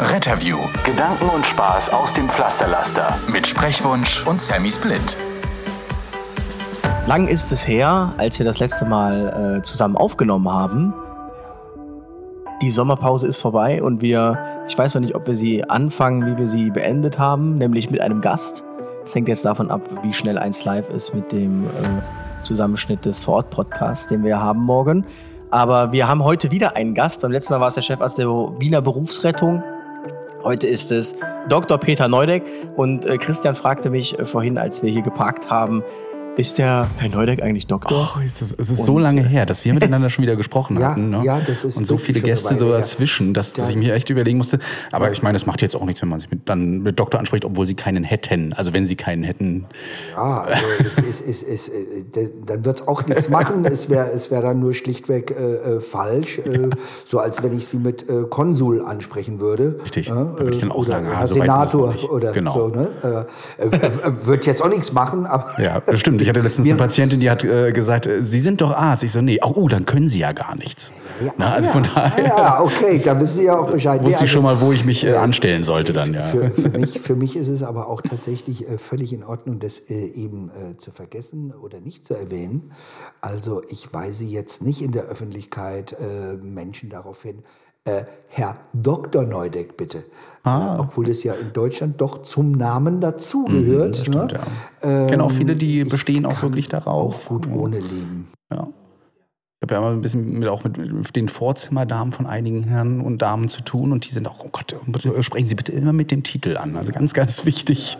Retterview. Gedanken und Spaß aus dem Pflasterlaster. Mit Sprechwunsch und Sammy Split. Lang ist es her, als wir das letzte Mal äh, zusammen aufgenommen haben. Die Sommerpause ist vorbei und wir, ich weiß noch nicht, ob wir sie anfangen, wie wir sie beendet haben, nämlich mit einem Gast. Das hängt jetzt davon ab, wie schnell eins live ist mit dem äh, Zusammenschnitt des Vorort-Podcasts, den wir haben morgen. Aber wir haben heute wieder einen Gast. Beim letzten Mal war es der Chefarzt der Wiener Berufsrettung. Heute ist es Dr. Peter Neudeck und äh, Christian fragte mich äh, vorhin, als wir hier geparkt haben, ist der Herr Neudeck eigentlich Doktor? Oh, ist das, es ist so lange her, dass wir miteinander schon wieder gesprochen Ja, hatten. Ne? ja, das ist Und so viele Gäste so dazwischen, dass, dass ich mir echt überlegen musste. Aber ich meine, es macht jetzt auch nichts, wenn man sich mit, dann mit Doktor anspricht, obwohl sie keinen hätten. Also wenn sie keinen hätten. Ja, also es, es, es, es, äh, dann wird's auch nichts machen. Es wäre es wär dann nur schlichtweg äh, äh, falsch. Äh, so als wenn ich sie mit äh, Konsul ansprechen würde. Richtig. Da würde ich dann auch oder sagen, ah, Herr ist es Senator nicht. oder Genau. so. Ne? Äh, äh, äh, wird jetzt auch nichts machen, aber. Ja, das stimmt. Ich hatte letztens Wir- eine Patientin, die hat äh, gesagt, äh, Sie sind doch Arzt. Ich so, nee, ach, oh, dann können Sie ja gar nichts. Ja, Na, also ja, von daher Ja, okay, da wissen Sie ja auch Bescheid. wusste Nee, ich schon also- mal, wo ich mich äh, anstellen sollte dann, ja. Für, für, mich, für mich ist es aber auch tatsächlich äh, völlig in Ordnung, das äh, eben zu vergessen oder nicht zu erwähnen. Also ich weise jetzt nicht in der Öffentlichkeit Menschen darauf hin, äh, Herr Dr. Neudeck bitte. Ah. Äh, obwohl es ja in Deutschland doch zum Namen dazugehört. stimmt, ne? ja. Ich kenne auch viele, die ich bestehen auch wirklich darauf. Auch gut ohne leben. Ja. Ich habe ja immer ein bisschen mit, auch mit, mit den Vorzimmerdamen von einigen Herren und Damen zu tun und die sind auch, oh Gott, sprechen Sie bitte immer mit dem Titel an. Also ganz, ganz wichtig.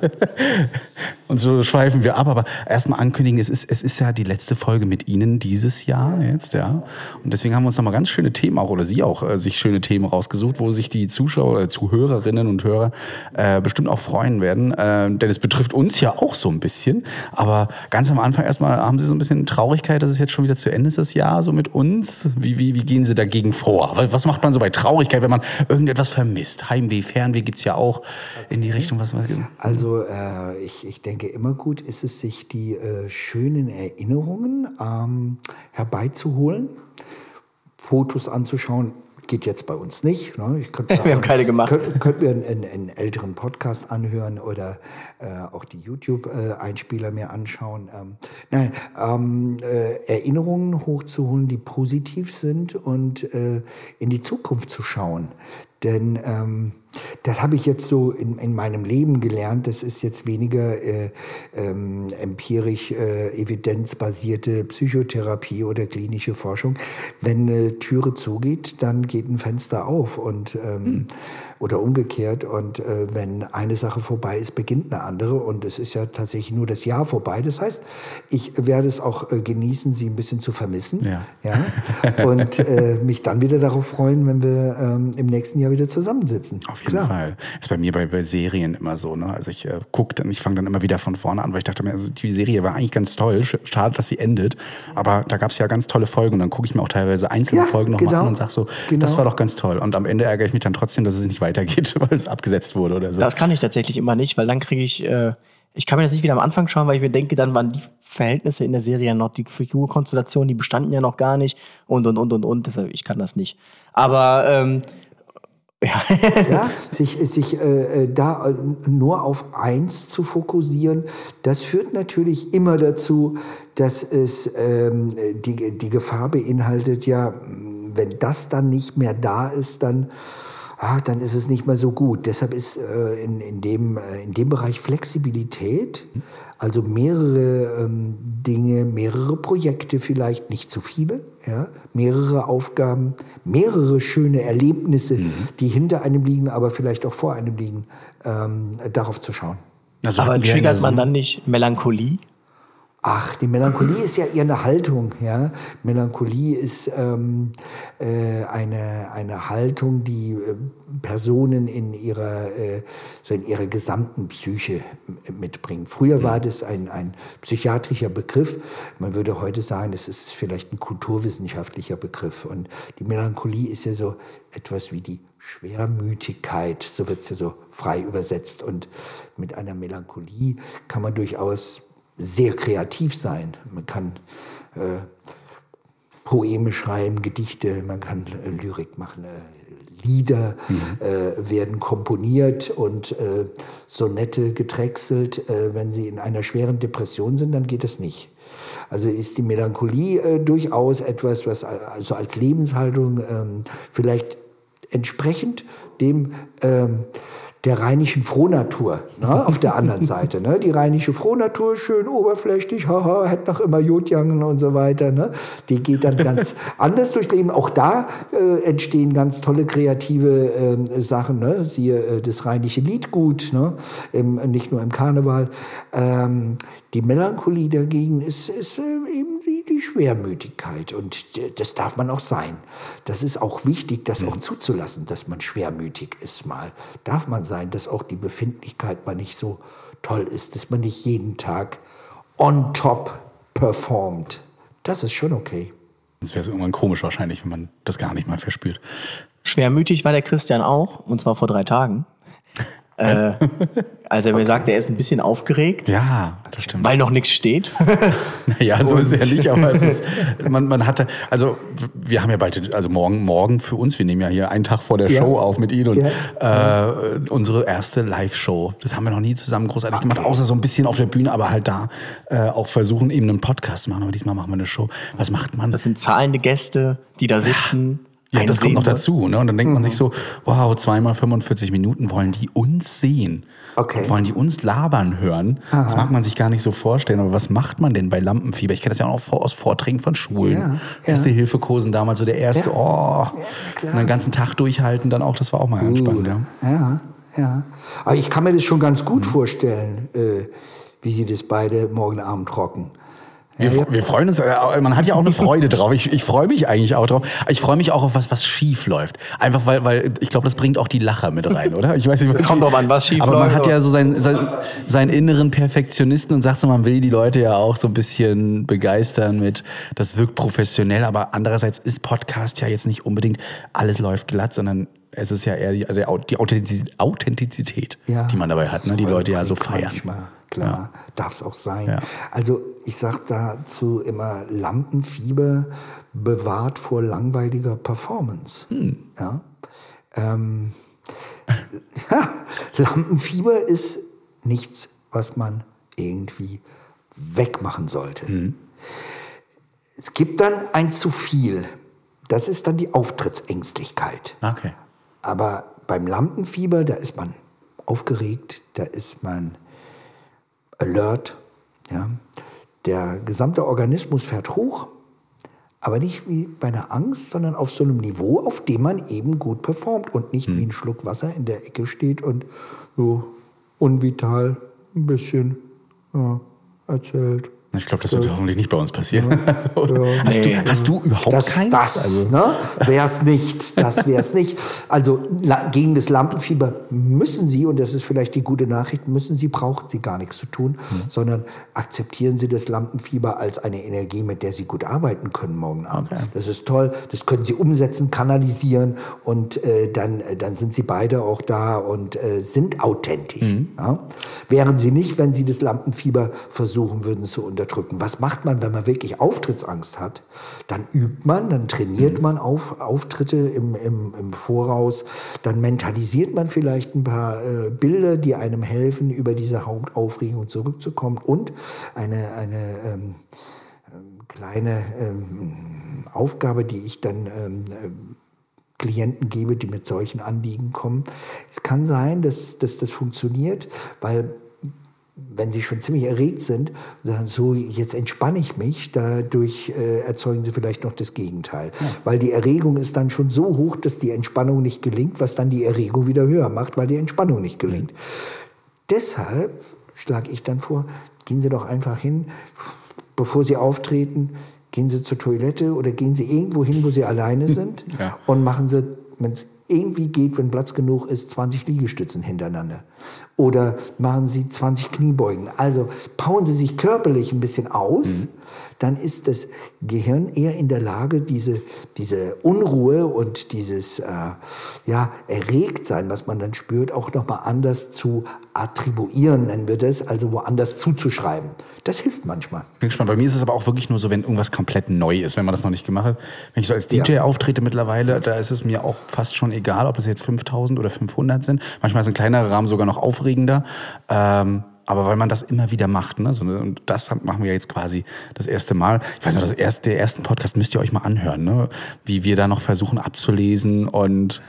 und so schweifen wir ab. Aber erstmal ankündigen, es ist, es ist ja die letzte Folge mit Ihnen dieses Jahr jetzt, ja. Und deswegen haben wir uns nochmal ganz schöne Themen auch, oder Sie auch, äh, sich schöne Themen rausgesucht, wo sich die Zuschauer oder Zuhörerinnen und Hörer äh, bestimmt auch freuen werden. Äh, denn es betrifft uns ja auch so ein bisschen. Aber ganz am Anfang erstmal haben Sie so ein bisschen Traurigkeit, dass es jetzt schon wieder zu Ende ist, das Jahr, so mit uns. Wie, wie, wie gehen Sie dagegen vor? Was macht man so bei Traurigkeit, wenn man irgendetwas vermisst? Heimweh, Fernweh gibt's ja auch in die Richtung. Was, was, Also äh, ich, ich denke, immer gut ist es, sich die äh, schönen Erinnerungen ähm, herbeizuholen, Fotos anzuschauen. Geht jetzt bei uns nicht. Ne? Ich könnte, Wir haben keine gemacht. Könnt, könnt mir einen, einen, älteren Podcast anhören oder äh, auch die YouTube-Einspieler mir anschauen. Ähm, nein, ähm, äh, Erinnerungen hochzuholen, die positiv sind und äh, in die Zukunft zu schauen. Denn ähm, das habe ich jetzt so in, in meinem Leben gelernt. Das ist jetzt weniger äh, ähm, empirisch äh, evidenzbasierte Psychotherapie oder klinische Forschung. Wenn eine Türe zugeht, dann geht ein Fenster auf und ähm, oder umgekehrt. Und äh, wenn eine Sache vorbei ist, beginnt eine andere. Und es ist ja tatsächlich nur das Jahr vorbei. Das heißt, ich werde es auch äh, genießen, sie ein bisschen zu vermissen. Ja. Ja? Und äh, mich dann wieder darauf freuen, wenn wir ähm, im nächsten Jahr wieder zusammensitzen. Auf jeden Fall. Ist bei mir bei, bei Serien immer so. Ne? Also ich äh, gucke dann, ich fange dann immer wieder von vorne an, weil ich dachte mir, also die Serie war eigentlich ganz toll. Sch- Schade, dass sie endet. Aber da gab es ja ganz tolle Folgen. Und dann gucke ich mir auch teilweise einzelne Ja, Folgen noch genau. an und sag so, Genau. das war doch ganz toll. Und am Ende ärgere ich mich dann trotzdem, dass es nicht weitergeht, weil es abgesetzt wurde oder so. Das kann ich tatsächlich immer nicht, weil dann kriege ich, äh, ich kann mir das nicht wieder am Anfang schauen, weil ich mir denke, dann waren die Verhältnisse in der Serie ja noch, die Figurkonstellationen, die bestanden ja noch gar nicht und und und und und. Deshalb, ich kann das nicht. Aber ähm, ja, Ja, sich, sich äh, äh, da äh, nur auf eins zu fokussieren, das führt natürlich immer dazu, dass es ähm, die, die Gefahr beinhaltet, ja, wenn das dann nicht mehr da ist, dann, ah, dann ist es nicht mehr so gut. Deshalb ist äh, in, in, dem, äh, in dem Bereich Flexibilität, also mehrere ähm, Dinge, mehrere Projekte vielleicht, nicht zu viele, ja, mehrere Aufgaben, mehrere schöne Erlebnisse, die hinter einem liegen, aber vielleicht auch vor einem liegen, ähm, darauf zu schauen. Also aber triggert man dann nicht Melancholie? Ach, die Melancholie ist ja eher eine Haltung. Ja? Melancholie ist ähm, äh, eine, eine Haltung, die äh, Personen in ihrer, äh, so in ihrer gesamten Psyche mitbringen. Früher war das ein, ein psychiatrischer Begriff. Man würde heute sagen, das ist vielleicht ein kulturwissenschaftlicher Begriff. Und die Melancholie ist ja so etwas wie die Schwermütigkeit, so wird es ja so frei übersetzt. Und mit einer Melancholie kann man durchaus sehr kreativ sein. Man kann äh, Poeme schreiben, Gedichte, man kann äh, Lyrik machen, äh, Lieder mhm. äh, werden komponiert und äh, Sonette gedrechselt. Äh, wenn sie in einer schweren Depression sind, dann geht das nicht. Also ist die Melancholie äh, durchaus etwas, was also als Lebenshaltung ähm, vielleicht entsprechend dem ähm, der rheinischen Frohnatur ne, auf der anderen Seite. Ne? Die rheinische Frohnatur, schön oberflächlich, haha, hätte noch immer Jodjangen und so weiter. Ne? Die geht dann ganz anders durch Leben. Auch da äh, entstehen ganz tolle kreative äh, Sachen. Ne? Siehe äh, das rheinische Liedgut, ne? Im, nicht nur im Karneval. Ähm, die Melancholie dagegen ist, ist äh, eben die, die, Schwermütigkeit. Und das darf man auch sein. Das ist auch wichtig, das auch mhm. zuzulassen, dass man schwermütig ist mal. Darf man sein, dass auch die Befindlichkeit mal nicht so toll ist, dass man nicht jeden Tag on top performt. Das ist schon okay. Das wäre irgendwann komisch wahrscheinlich, wenn man das gar nicht mal verspürt. Schwermütig war der Christian auch, und zwar vor drei Tagen. Äh, als er mir sagt, er ist ein bisschen aufgeregt. Ja, das stimmt. Weil noch nichts steht. naja, so ist ja nicht, aber es ist, man, man hatte, also wir haben ja bald, also morgen, morgen für uns, wir nehmen ja hier einen Tag vor der ja. Show auf mit Ihnen und ja. äh, unsere erste Live-Show. Das haben wir noch nie zusammen großartig okay. gemacht, außer so ein bisschen auf der Bühne, aber halt da äh, auch versuchen, eben einen Podcast zu machen. Aber diesmal machen wir eine Show. Was macht man? Das sind zahlende Gäste, die da sitzen. Ja, das kommt noch dazu. Ne? Und dann denkt mhm. man sich so, wow, zweimal 45 Minuten wollen die uns sehen. Okay. Und wollen die uns labern hören. Aha. Das mag man sich gar nicht so vorstellen. Aber was macht man denn bei Lampenfieber? Ich kenne das ja auch aus Vorträgen von Schulen. Ja, Erste ja. Hilfekursen damals, so der erste, ja. oh. Und den ganzen Tag durchhalten dann auch, das war auch mal ganz uh, spannend. Ja, ja. ja. Aber ich kann mir das schon ganz gut mhm. vorstellen, äh, wie sie das beide morgen Abend trocken. Wir, wir, freuen uns, äh, man hat ja auch eine Freude drauf. Ich, ich freue mich eigentlich auch drauf. Ich freue mich auch auf was, was schief läuft. Einfach weil, weil ich glaube, das bringt auch die Lacher mit rein, oder? Ich weiß nicht, was kommt doch an, was schief aber läuft. Aber man hat ja so seinen, seinen, seinen inneren Perfektionisten und sagt so, man will die Leute ja auch so ein bisschen begeistern mit, das wirkt professionell, aber andererseits ist Podcast ja jetzt nicht unbedingt alles läuft glatt, sondern es ist ja eher die, die Authentizität, ja, die man dabei hat, ne? die Leute ja so feiern. Manchmal klar, ja. darf es auch sein. Ja. Also ich sage dazu immer, Lampenfieber bewahrt vor langweiliger Performance. Hm. Ja? Ähm, Lampenfieber ist nichts, was man irgendwie wegmachen sollte. Hm. Es gibt dann ein zu viel. Das ist dann die Auftrittsängstlichkeit. Okay. Aber beim Lampenfieber, da ist man aufgeregt, da ist man alert. Ja. Der gesamte Organismus fährt hoch, aber nicht wie bei einer Angst, sondern auf so einem Niveau, auf dem man eben gut performt und nicht hm. wie ein Schluck Wasser in der Ecke steht und so unvital ein bisschen ja, erzählt. Ich glaube, das wird ja. hoffentlich nicht bei uns passieren. Ja, hast, nee, du, hast, du, überhaupt das, keins? Das also. ne, wäre es nicht. Das wäre es nicht. Also gegen das Lampenfieber müssen Sie, und das ist vielleicht die gute Nachricht, müssen Sie, brauchen Sie gar nichts zu tun, hm. sondern akzeptieren Sie das Lampenfieber als eine Energie, mit der Sie gut arbeiten können morgen Abend. Okay. Das ist toll. Das können Sie umsetzen, kanalisieren und äh, dann, äh, dann sind Sie beide auch da und äh, sind authentisch. Mhm. Ja? Wären Sie nicht, wenn Sie das Lampenfieber versuchen würden zu unterdrücken unterdrücken. Was macht man, wenn man wirklich Auftrittsangst hat? Dann übt man, dann trainiert man auf, Auftritte im, im, im Voraus, dann mentalisiert man vielleicht ein paar äh, Bilder, die einem helfen, über diese Hauptaufregung zurückzukommen und eine, eine ähm, ähm kleine ähm, Aufgabe, die ich dann ähm, äh, Klienten gebe, die mit solchen Anliegen kommen. Es kann sein, dass, dass das funktioniert, weil wenn sie schon ziemlich erregt sind, sagen so, jetzt entspanne ich mich, dadurch äh, erzeugen sie vielleicht noch das Gegenteil. Ja. Weil die Erregung ist dann schon so hoch, dass die Entspannung nicht gelingt, was dann die Erregung wieder höher macht, weil die Entspannung nicht gelingt. Mhm. Deshalb schlage ich dann vor, gehen Sie doch einfach hin, bevor Sie auftreten, gehen Sie zur Toilette oder gehen Sie irgendwo hin, wo Sie alleine sind Ja. und machen Sie, wenn es irgendwie geht, wenn Platz genug ist, 20 Liegestützen hintereinander. Oder machen Sie 20 Kniebeugen. Also powern Sie sich körperlich ein bisschen aus, dann ist das Gehirn eher in der Lage, diese, diese Unruhe und dieses äh, ja, Erregtsein, was man dann spürt, auch nochmal anders zu attribuieren, nennen wir das, also woanders zuzuschreiben. Das hilft manchmal. Bin gespannt. Bei mir ist es aber auch wirklich nur so, wenn irgendwas komplett neu ist, wenn man das noch nicht gemacht hat. Wenn ich so als DJ Ja. auftrete mittlerweile, da ist es mir auch fast schon egal, ob es jetzt 5000 oder 500 sind. Manchmal ist ein kleinerer Rahmen sogar noch aufregender. Ähm, aber weil man das immer wieder macht, ne? So, ne? Und das machen wir jetzt quasi das erste Mal. Ich weiß noch, das erste, der ersten Podcast müsst ihr euch mal anhören, ne? Wie wir da noch versuchen abzulesen und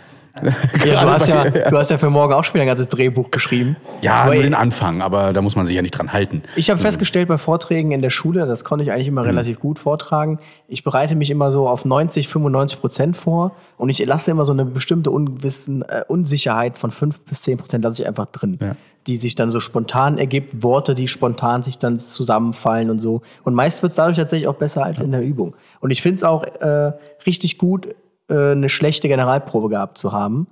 Ja, du, hast ja, du hast ja für morgen auch schon wieder ein ganzes Drehbuch geschrieben. ja, Aber nur den Anfang, aber da muss man sich ja nicht dran halten. Ich habe festgestellt bei Vorträgen in der Schule, das konnte ich eigentlich immer relativ gut vortragen. Ich bereite mich immer so auf 90, 95 Prozent vor und ich lasse immer so eine bestimmte Unwissen, äh, Unsicherheit von 5 bis 10 Prozent lasse ich einfach drin. Ja. Die sich dann so spontan ergibt, Worte, die spontan sich dann zusammenfallen und so. Und meist wird es dadurch tatsächlich auch besser als in der Übung. Und ich finde es auch äh, richtig gut, äh, eine schlechte Generalprobe gehabt zu haben.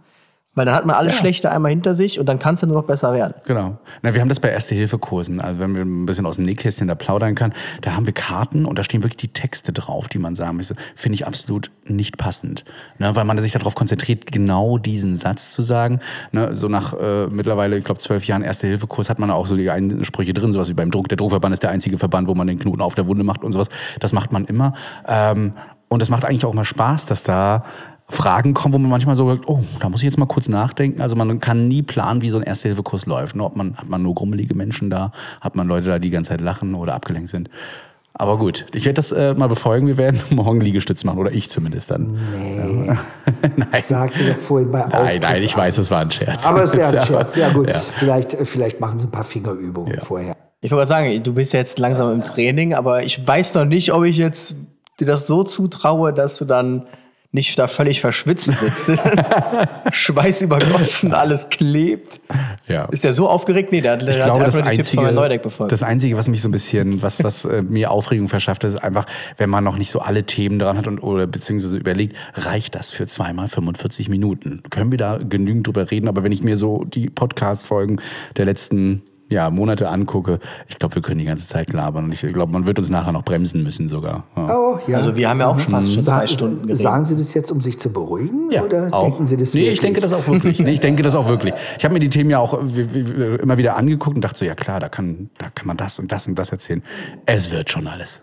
Weil dann hat man alles Schlechte einmal hinter sich und dann kann es ja nur noch besser werden. Genau. Na, wir haben das bei Erste-Hilfe-Kursen. Also wenn wir ein bisschen aus dem Nähkästchen da plaudern kann, da haben wir Karten und da stehen wirklich die Texte drauf, die man sagen müsste. Finde ich absolut nicht passend. Ne, weil man sich darauf konzentriert, genau diesen Satz zu sagen. Ne, so nach äh, mittlerweile, ich glaube, zwölf Jahren Erste-Hilfe-Kurs hat man auch so die einen Sprüche drin, sowas wie beim Druck. Der Druckverband ist der einzige Verband, wo man den Knoten auf der Wunde macht und sowas. Das macht man immer. Ähm, und es macht eigentlich auch mal Spaß, dass da Fragen kommen, wo man manchmal so sagt, oh, da muss ich jetzt mal kurz nachdenken. Also man kann nie planen, wie so ein Erste-Hilfe-Kurs läuft. Ne? Ob man, hat man nur grummelige Menschen da, hat man Leute da, die die ganze Zeit lachen oder abgelenkt sind. Aber gut, ich werde das äh, mal befolgen. Wir werden morgen Liegestütz machen oder ich zumindest dann. Nee. nein. Sagte doch vorhin bei Nein, nein, ich weiß, es war ein Scherz. Aber es wäre ein Scherz. Ja gut, Ja. Vielleicht, äh, vielleicht machen Sie ein paar Fingerübungen vorher. Ich wollte gerade sagen, du bist jetzt langsam im Training, aber ich weiß noch nicht, ob ich jetzt dir das so zutraue, dass du dann nicht da völlig verschwitzt sitzt. Schweiß übergossen, alles klebt. Ja. Ist der so aufgeregt? Nee, der, der, Ich der glaube, hat das einzige, Herrn Neudeck befolgt. das einzige, was mich so ein bisschen, was, was äh, mir Aufregung verschafft, ist einfach, wenn man noch nicht so alle Themen dran hat und oder beziehungsweise überlegt, reicht das für zweimal 45 Minuten? Können wir da genügend drüber reden? Aber wenn ich mir so die Podcast-Folgen der letzten ja, Monate angucke, ich glaube, wir können die ganze Zeit labern. Und ich glaube, man wird uns nachher noch bremsen müssen sogar. Ja. Oh, ja. Also wir haben ja auch fast schon Sa- zwei Stunden geredet. Sagen Sie das jetzt, um sich zu beruhigen? oder auch. denken Sie das Nee, wirklich? ich denke das auch wirklich. Nee, ich denke das auch wirklich. Ich habe mir die Themen ja auch wie- immer wieder angeguckt und dachte so, ja klar, da kann, da kann man das und das und das erzählen. Es wird schon alles.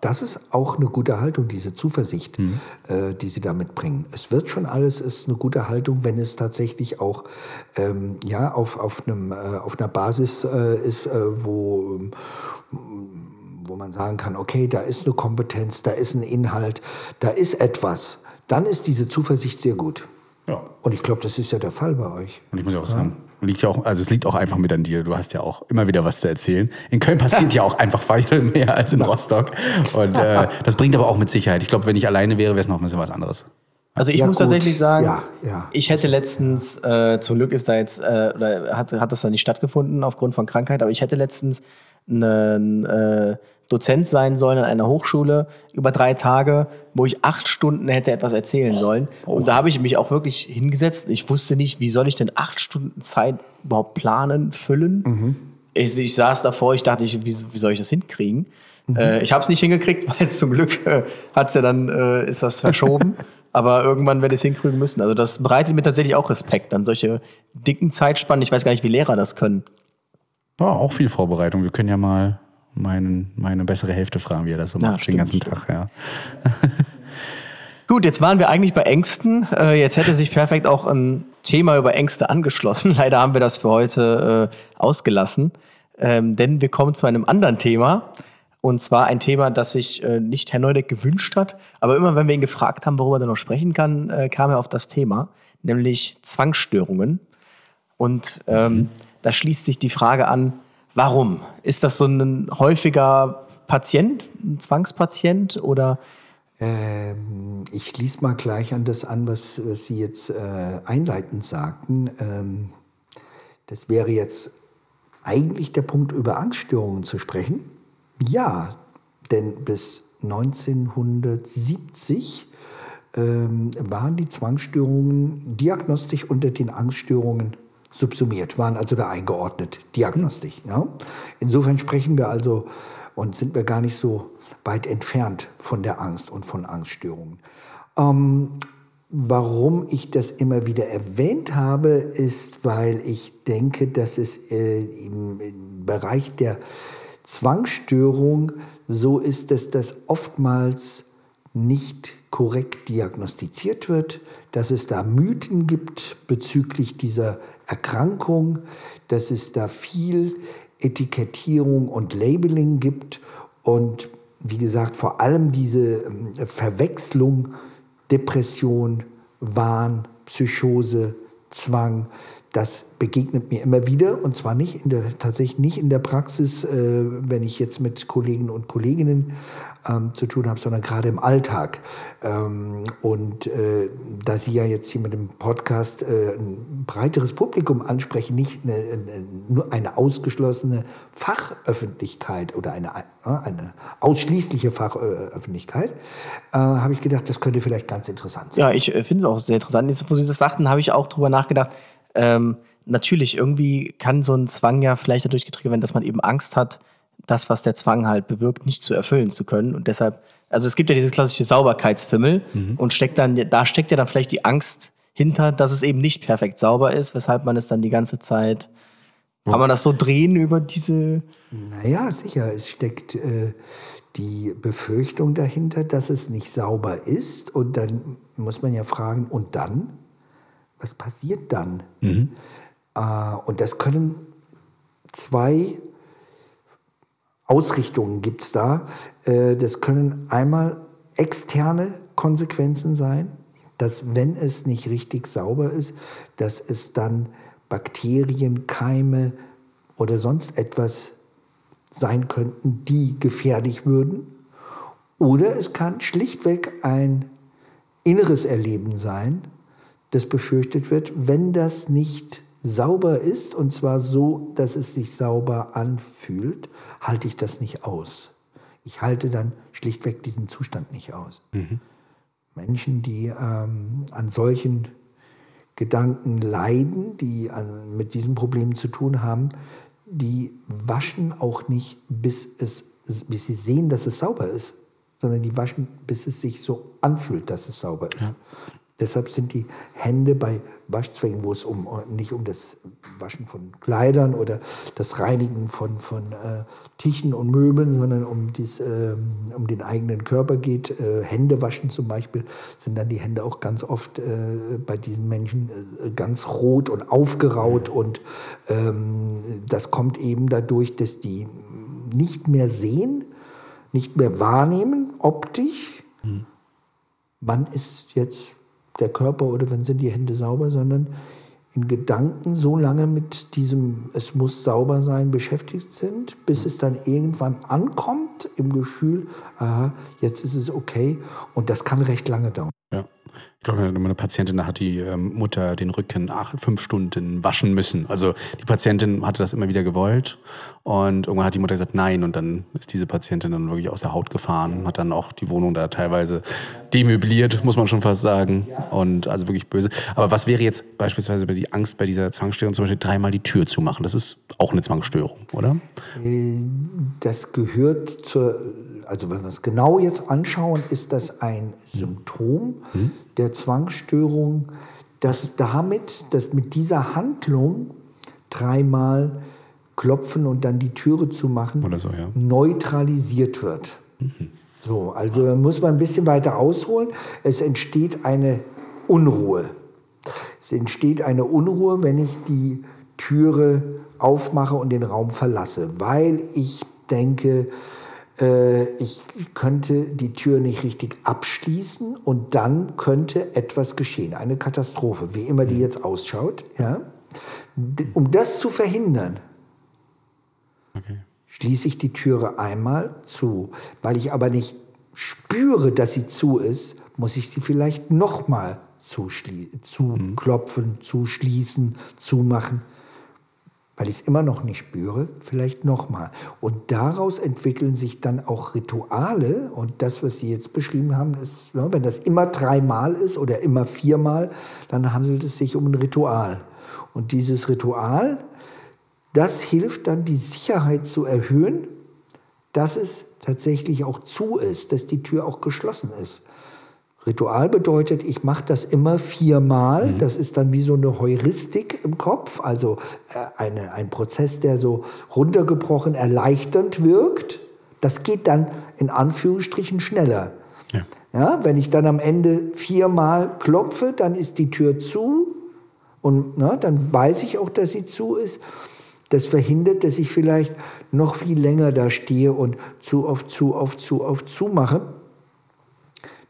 Das ist auch eine gute Haltung, diese Zuversicht, Mhm. äh, die Sie da mitbringen. Es wird schon alles, ist eine gute Haltung, wenn es tatsächlich auch ähm, ja, auf, auf, einem, äh, auf einer Basis äh, ist, äh, wo, wo man sagen kann, okay, da ist eine Kompetenz, da ist ein Inhalt, da ist etwas. Dann ist diese Zuversicht sehr gut. Ja. Und ich glaube, das ist ja der Fall bei euch. Und ich muss ja auch sagen, liegt ja auch, also es liegt auch einfach mit an dir. Du hast ja auch immer wieder was zu erzählen. In Köln passiert ja auch einfach viel mehr als in Rostock. Und äh, das bringt aber auch mit Sicherheit. Ich glaube, wenn ich alleine wäre, wäre es noch ein bisschen was anderes. Also ich Ja, muss gut. tatsächlich sagen, Ja, ja. ich hätte letztens, äh, zum Glück ist da jetzt, äh, oder hat, hat das da nicht stattgefunden aufgrund von Krankheit, aber ich hätte letztens einen äh, Dozent sein sollen an einer Hochschule über drei Tage, wo ich acht Stunden hätte etwas erzählen sollen. Und da habe ich mich auch wirklich hingesetzt. Ich wusste nicht, wie soll ich denn acht Stunden Zeit überhaupt planen, füllen. Ich, ich saß davor, ich dachte, ich, wie, wie soll ich das hinkriegen? Äh, ich habe es nicht hingekriegt, weil zum Glück äh, hat's ja dann äh, ist das verschoben. Aber irgendwann werde ich es hinkriegen müssen. Also das bereitet mir tatsächlich auch Respekt, dann solche dicken Zeitspannen. Ich weiß gar nicht, wie Lehrer das können. Ja, auch viel Vorbereitung. Wir können ja mal meinen, meine bessere Hälfte fragen, wie er das so Ja, macht den stimmt, ganzen stimmt. Tag. Ja. Gut, jetzt waren wir eigentlich bei Ängsten. Äh, jetzt hätte sich perfekt auch ein Thema über Ängste angeschlossen. Leider haben wir das für heute äh, ausgelassen. Ähm, denn wir kommen zu einem anderen Thema. Und zwar ein Thema, das sich äh, nicht Herr Neudeck gewünscht hat. Aber immer, wenn wir ihn gefragt haben, worüber er noch sprechen kann, äh, kam er auf das Thema, nämlich Zwangsstörungen. Und ähm, da schließt sich die Frage an, warum? Ist das so ein häufiger Patient, ein Zwangspatient oder Ähm, ich schließe mal gleich an das an, was, Sie jetzt äh, einleitend sagten. Ähm, das wäre jetzt eigentlich der Punkt, über Angststörungen zu sprechen. Ja, Denn bis 1970 ähm, waren die Zwangsstörungen diagnostisch unter den Angststörungen subsumiert, waren also da eingeordnet, diagnostisch. Ja? Insofern sprechen wir also und sind wir gar nicht so weit entfernt von der Angst und von Angststörungen. Ähm, warum ich das immer wieder erwähnt habe, ist, weil ich denke, dass es äh, im, im Bereich der Zwangsstörung so ist, dass das oftmals nicht korrekt diagnostiziert wird, dass es da Mythen gibt bezüglich dieser Erkrankung, dass es da viel Etikettierung und Labeling gibt. Und wie gesagt vor allem diese ähm, Verwechslung Depression, Wahn, Psychose, Zwang, das begegnet mir immer wieder. Und zwar nicht in der, tatsächlich nicht in der Praxis, äh, wenn ich jetzt mit Kollegen und Kolleginnen ähm, zu tun habe, sondern gerade im Alltag. Ähm, und äh, da Sie ja jetzt hier mit dem Podcast äh, ein breiteres Publikum ansprechen, nicht eine, eine, nur eine ausgeschlossene Fachöffentlichkeit oder eine, äh, eine ausschließliche Fachöffentlichkeit, äh, habe ich gedacht, das könnte vielleicht ganz interessant sein. Ja, ich äh, finde es auch sehr interessant. Jetzt, wo Sie das sagten, habe ich auch drüber nachgedacht, ähm, natürlich, irgendwie kann so ein Zwang ja vielleicht dadurch getriggert werden, dass man eben Angst hat, das, was der Zwang halt bewirkt, nicht zu erfüllen zu können. Und deshalb, also es gibt ja dieses klassische Sauberkeitsfimmel mhm. und steckt dann, da steckt ja dann vielleicht die Angst hinter, dass es eben nicht perfekt sauber ist, weshalb man es dann die ganze Zeit. Kann man das so drehen über diese. Naja, sicher. Es steckt äh, die Befürchtung dahinter, dass es nicht sauber ist. Und dann muss man ja fragen, und dann? Was passiert dann? Mhm. Äh, und das können zwei Ausrichtungen gibt es da. Äh, das können einmal externe Konsequenzen sein, dass wenn es nicht richtig sauber ist, dass es dann Bakterien, Keime oder sonst etwas sein könnten, die gefährlich würden. Oder es kann schlichtweg ein inneres Erleben sein, das befürchtet wird, wenn das nicht sauber ist, und zwar so, dass es sich sauber anfühlt, halte ich das nicht aus. Ich halte dann schlichtweg diesen Zustand nicht aus. Mhm. Menschen, die ähm, an solchen Gedanken leiden, die an, mit diesen Problemen zu tun haben, die waschen auch nicht, bis, es, bis sie sehen, dass es sauber ist, sondern die waschen, bis es sich so anfühlt, dass es sauber ist. Ja. Deshalb sind die Hände bei Waschzwängen, wo es um, nicht um das Waschen von Kleidern oder das Reinigen von, von äh, Tischen und Möbeln, sondern um, dies, äh, um den eigenen Körper geht, äh, Hände waschen zum Beispiel, sind dann die Hände auch ganz oft äh, bei diesen Menschen äh, ganz rot und aufgeraut. Und ähm, das kommt eben dadurch, dass die nicht mehr sehen, nicht mehr wahrnehmen, optisch. Hm. Wann ist jetzt der Körper oder wann sind die Hände sauber, sondern in Gedanken so lange mit diesem Es muss sauber sein beschäftigt sind, bis es dann irgendwann ankommt im Gefühl, aha, jetzt ist es okay. Und das kann recht lange dauern. Ich glaube, meine Patientin hat die ähm, Mutter den Rücken acht, fünf Stunden waschen müssen. Also die Patientin hatte das immer wieder gewollt und irgendwann hat die Mutter gesagt nein und dann ist diese Patientin dann wirklich aus der Haut gefahren, hat dann auch die Wohnung da teilweise demöbliert, muss man schon fast sagen und also wirklich böse. Aber was wäre jetzt beispielsweise bei die Angst bei dieser Zwangsstörung zum Beispiel dreimal die Tür zu machen? Das ist auch eine Zwangsstörung, oder? Äh, das gehört zur also wenn wir es genau jetzt anschauen, ist das ein Symptom mhm. der Zwangsstörung, dass damit, dass mit dieser Handlung dreimal klopfen und dann die Türe zu machen, so, ja. neutralisiert wird. Mhm. So, also muss man ein bisschen weiter ausholen. Es entsteht eine Unruhe. Es entsteht eine Unruhe, wenn ich die Türe aufmache und den Raum verlasse, weil ich denke, ich könnte die Tür nicht richtig abschließen und dann könnte etwas geschehen, eine Katastrophe, wie immer die jetzt ausschaut. Ja? Um das zu verhindern, okay. schließe ich die Türe einmal zu. Weil ich aber nicht spüre, dass sie zu ist, muss ich sie vielleicht nochmal zuklopfen, mhm. zuschließen, zumachen weil ich es immer noch nicht spüre, vielleicht nochmal. Und daraus entwickeln sich dann auch Rituale. Und das, was Sie jetzt beschrieben haben, ist, ne, wenn das immer dreimal ist oder immer viermal, dann handelt es sich um ein Ritual. Und dieses Ritual, das hilft dann, die Sicherheit zu erhöhen, dass es tatsächlich auch zu ist, dass die Tür auch geschlossen ist. Ritual bedeutet, ich mache das immer viermal. Mhm. Das ist dann wie so eine Heuristik im Kopf, also äh, eine, ein Prozess, der so runtergebrochen erleichternd wirkt. Das geht dann in Anführungsstrichen schneller. Ja. ja. wenn ich dann am Ende viermal klopfe, dann ist die Tür zu und na, dann weiß ich auch, dass sie zu ist. Das verhindert, dass ich vielleicht noch viel länger da stehe und zu oft, zu oft, zu oft zumache.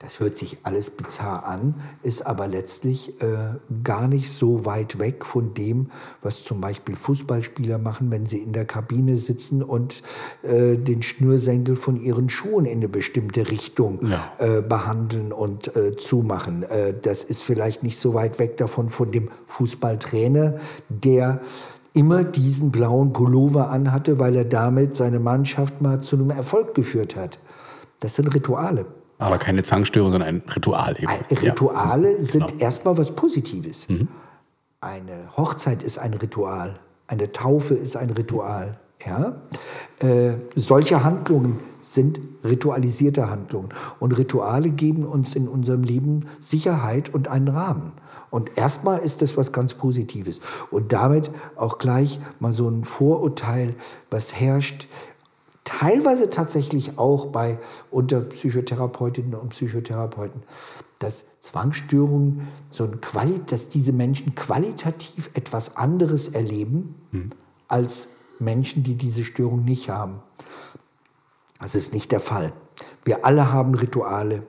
Das hört sich alles bizarr an, ist aber letztlich äh, gar nicht so weit weg von dem, was zum Beispiel Fußballspieler machen, wenn sie in der Kabine sitzen und äh, den Schnürsenkel von ihren Schuhen in eine bestimmte Richtung ja. äh, behandeln und äh, zumachen. Äh, das ist vielleicht nicht so weit weg davon von dem Fußballtrainer, der immer diesen blauen Pullover anhatte, weil er damit seine Mannschaft mal zu einem Erfolg geführt hat. Das sind Rituale. Aber keine Zwangsstörung, sondern ein Ritual eben. Rituale ja. sind genau. erstmal was Positives. Mhm. Eine Hochzeit ist ein Ritual. Eine Taufe ist ein Ritual. Ja? Äh, solche Handlungen sind ritualisierte Handlungen. Und Rituale geben uns in unserem Leben Sicherheit und einen Rahmen. Und erstmal ist das was ganz Positives. Und damit auch gleich mal so ein Vorurteil, was herrscht teilweise tatsächlich auch bei unter Psychotherapeutinnen und Psychotherapeuten, dass Zwangsstörungen, so ein Quali dass diese Menschen qualitativ etwas anderes erleben hm. als Menschen, die diese Störung nicht haben. Das ist nicht der Fall. Wir alle haben Rituale.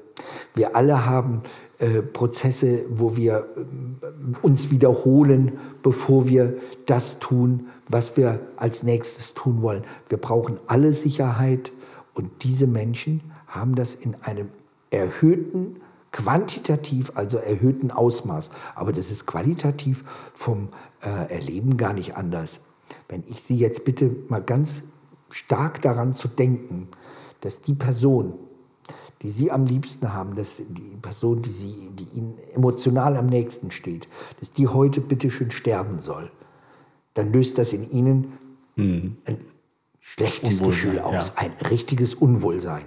Wir alle haben äh, Prozesse, wo wir äh, uns wiederholen, bevor wir das tun, was wir als nächstes tun wollen. Wir brauchen alle Sicherheit und diese Menschen haben das in einem erhöhten, quantitativ, also erhöhten Ausmaß. Aber das ist qualitativ vom äh, Erleben gar nicht anders. Wenn ich Sie jetzt bitte mal ganz stark daran zu denken, dass die Person, die Sie am liebsten haben, dass die Person, die, Sie, die Ihnen emotional am nächsten steht, dass die heute bitte schön sterben soll dann löst das in ihnen mhm. ein schlechtes Gefühl aus, ja. ein richtiges Unwohlsein.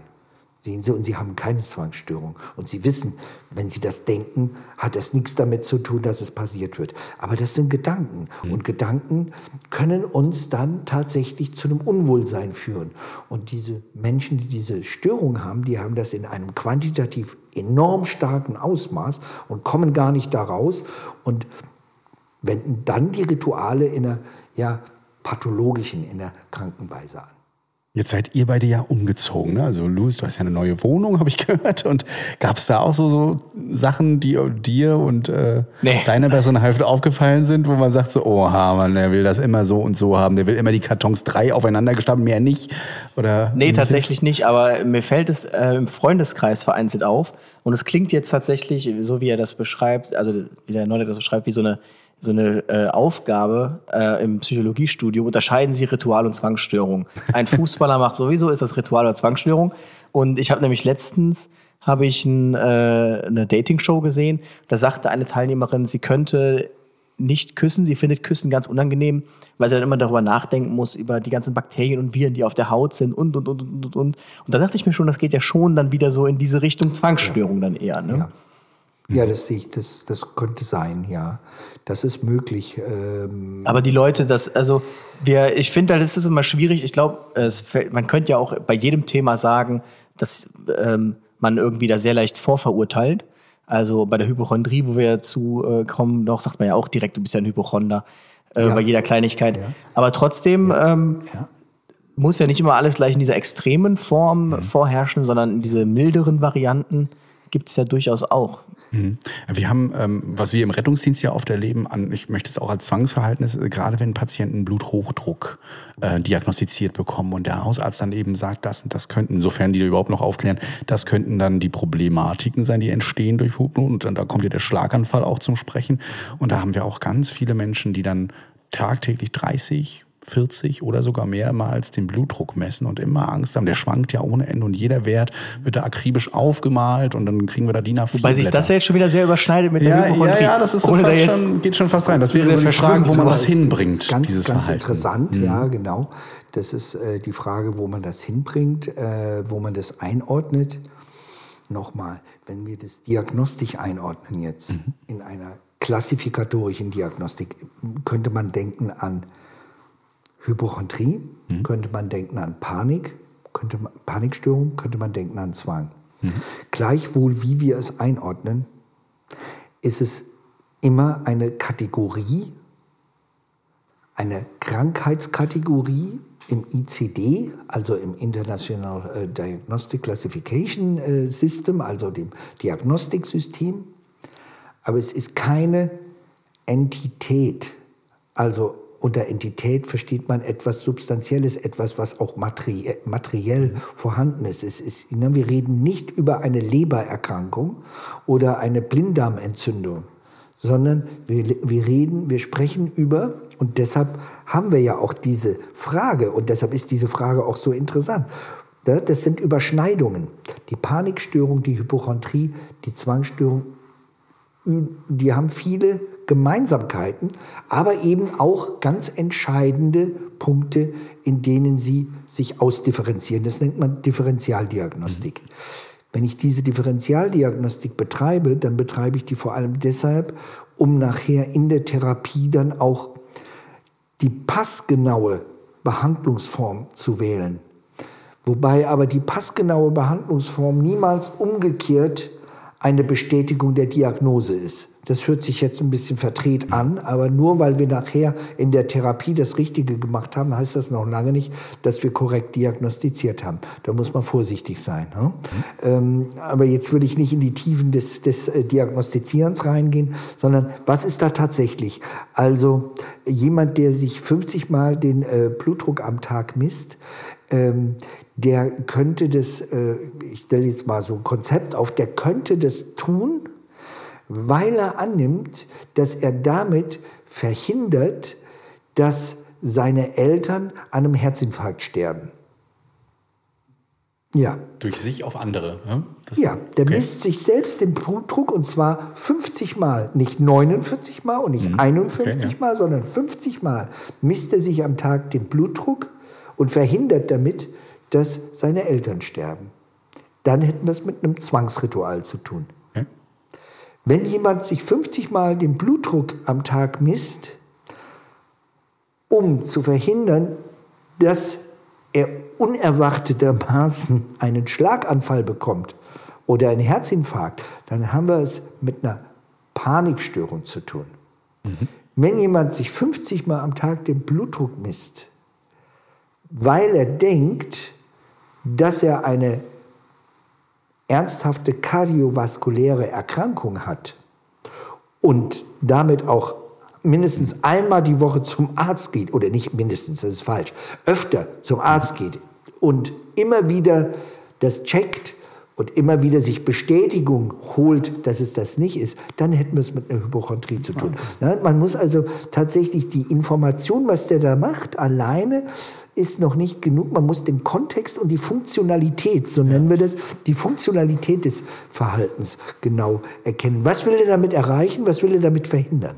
Sehen Sie, und Sie haben keine Zwangsstörung. Und Sie wissen, wenn Sie das denken, hat das nichts damit zu tun, dass es passiert wird. Aber das sind Gedanken. Mhm. Und Gedanken können uns dann tatsächlich zu einem Unwohlsein führen. Und diese Menschen, die diese Störung haben, die haben das in einem quantitativ enorm starken Ausmaß und kommen gar nicht da raus. Und wenden dann die Rituale in einer ja, pathologischen, in der Krankenweise an. Jetzt seid ihr beide ja umgezogen. Ne? Also Louis, du hast ja eine neue Wohnung, habe ich gehört. Und gab es da auch so, so Sachen, die dir und äh, nee. deiner Personalhälfte aufgefallen sind, wo man sagt so, oha, man, der will das immer so und so haben. Der will immer die Kartons drei aufeinander gestapelt, mehr nicht? Oder nee, tatsächlich nicht. Aber mir fällt es äh, im Freundeskreis vereinzelt auf. Und es klingt jetzt tatsächlich, so wie er das beschreibt, also wie der Neuer das beschreibt, wie so eine so eine äh, Aufgabe äh, im Psychologiestudium, unterscheiden Sie Ritual und Zwangsstörung. Ein Fußballer macht sowieso, ist das Ritual oder Zwangsstörung. Und ich habe nämlich letztens habe ich ein, äh, eine Dating-Show gesehen, da sagte eine Teilnehmerin, sie könnte nicht küssen, sie findet Küssen ganz unangenehm, weil sie dann immer darüber nachdenken muss, über die ganzen Bakterien und Viren, die auf der Haut sind und, und, und, und, und. Und da dachte ich mir schon, das geht ja schon dann wieder so in diese Richtung Zwangsstörung dann eher. Ne? Ja. Ja, das sehe ich, das, das könnte sein, ja. Das ist möglich. Ähm Aber die Leute, das, also wir, ich finde, das ist immer schwierig. Ich glaube, man könnte ja auch bei jedem Thema sagen, dass ähm, man irgendwie da sehr leicht vorverurteilt. Also bei der Hypochondrie, wo wir zu äh, kommen, doch sagt man ja auch direkt, du bist ja ein Hypochonder äh, ja. bei jeder Kleinigkeit. Ja. Aber trotzdem ja. Ähm, muss ja nicht immer alles gleich in dieser extremen Form mhm. vorherrschen, sondern in diese milderen Varianten gibt es ja durchaus auch. Mhm. Wir haben, ähm, was wir im Rettungsdienst ja oft erleben, ich möchte es auch als Zwangsverhalten, ist, gerade wenn Patienten Bluthochdruck äh, diagnostiziert bekommen und der Hausarzt dann eben sagt, das und das könnten, insofern die überhaupt noch aufklären, das könnten dann die Problematiken sein, die entstehen durch Hochdruck und dann, da kommt ja der Schlaganfall auch zum Sprechen und da haben wir auch ganz viele Menschen, die dann tagtäglich 30, 40 oder sogar mehrmals den Blutdruck messen und immer Angst haben. Der schwankt ja ohne Ende und jeder Wert wird da akribisch aufgemalt und dann kriegen wir da DIN A4 Wobei sich das ja jetzt schon wieder sehr überschneidet mit ja, der Hypochondrie. ja, ja, das ist so Ohne da fast jetzt schon, geht schon fast rein. Das wäre so sehr die Frage, wo man das hinbringt, ganz, dieses ganz Verhalten. interessant, ja, genau. Das ist äh, die Frage, wo man das hinbringt, äh, wo man das einordnet. Nochmal, wenn wir das diagnostisch einordnen jetzt in einer klassifikatorischen Diagnostik, könnte man denken an Hypochondrie, könnte man denken an Panik, könnte man, Panikstörung, könnte man denken an Zwang. Gleichwohl, wie wir es einordnen, ist es immer eine Kategorie, eine Krankheitskategorie im ICD, also im International äh, Diagnostic Classification äh, System, also dem Diagnostiksystem. Aber es ist keine Entität. Also unter Entität versteht man etwas Substanzielles, etwas, was auch materie materiell vorhanden ist. Es ist ne, wir reden nicht über eine Lebererkrankung oder eine Blinddarmentzündung, sondern wir, wir reden, wir sprechen über, und deshalb haben wir ja auch diese Frage, und deshalb ist diese Frage auch so interessant. Ja, Das sind Überschneidungen. Die Panikstörung, die Hypochondrie, die Zwangsstörung, die haben viele Gemeinsamkeiten, aber eben auch ganz entscheidende Punkte, in denen sie sich ausdifferenzieren. Das nennt man Differentialdiagnostik. Wenn ich diese Differentialdiagnostik betreibe, dann betreibe ich die vor allem deshalb, um nachher in der Therapie dann auch die passgenaue Behandlungsform zu wählen. Wobei aber die passgenaue Behandlungsform niemals umgekehrt eine Bestätigung der Diagnose ist. Das hört sich jetzt ein bisschen verdreht an, aber nur weil wir nachher in der Therapie das Richtige gemacht haben, heißt das noch lange nicht, dass wir korrekt diagnostiziert haben. Da muss man vorsichtig sein. Ne? Ähm, aber jetzt würde ich nicht in die Tiefen des, des äh, Diagnostizierens reingehen, sondern was ist da tatsächlich? Also jemand, der sich 50 Mal den äh, Blutdruck am Tag misst, ähm, der könnte das, äh, ich stelle jetzt mal so ein Konzept auf, der könnte das tun, weil er annimmt, dass er damit verhindert, dass seine Eltern an einem Herzinfarkt sterben. Ja, Durch sich auf andere. ne? Ja, der okay. misst sich selbst den Blutdruck und zwar 50 Mal, nicht 49 Mal und nicht 51 Mhm. okay, ja. Mal, sondern 50 Mal misst er sich am Tag den Blutdruck und verhindert damit, dass seine Eltern sterben. Dann hätten wir es mit einem Zwangsritual zu tun. Okay. Wenn jemand sich 50 Mal den Blutdruck am Tag misst, um zu verhindern, dass er unerwartetermaßen einen Schlaganfall bekommt oder einen Herzinfarkt, dann haben wir es mit einer Panikstörung zu tun. Wenn jemand sich 50 Mal am Tag den Blutdruck misst, weil er denkt, dass er eine ernsthafte kardiovaskuläre Erkrankung hat und damit auch mindestens einmal die Woche zum Arzt geht, oder nicht mindestens, das ist falsch, öfter zum Arzt geht und immer wieder das checkt und immer wieder sich Bestätigung holt, dass es das nicht ist, dann hätten wir es mit einer Hypochondrie zu tun. Ja, man muss also tatsächlich die Information, was der da macht, alleine ist noch nicht genug. Man muss den Kontext und die Funktionalität, so nennen wir das, die Funktionalität des Verhaltens genau erkennen. Was will er damit erreichen? Was will er damit verhindern?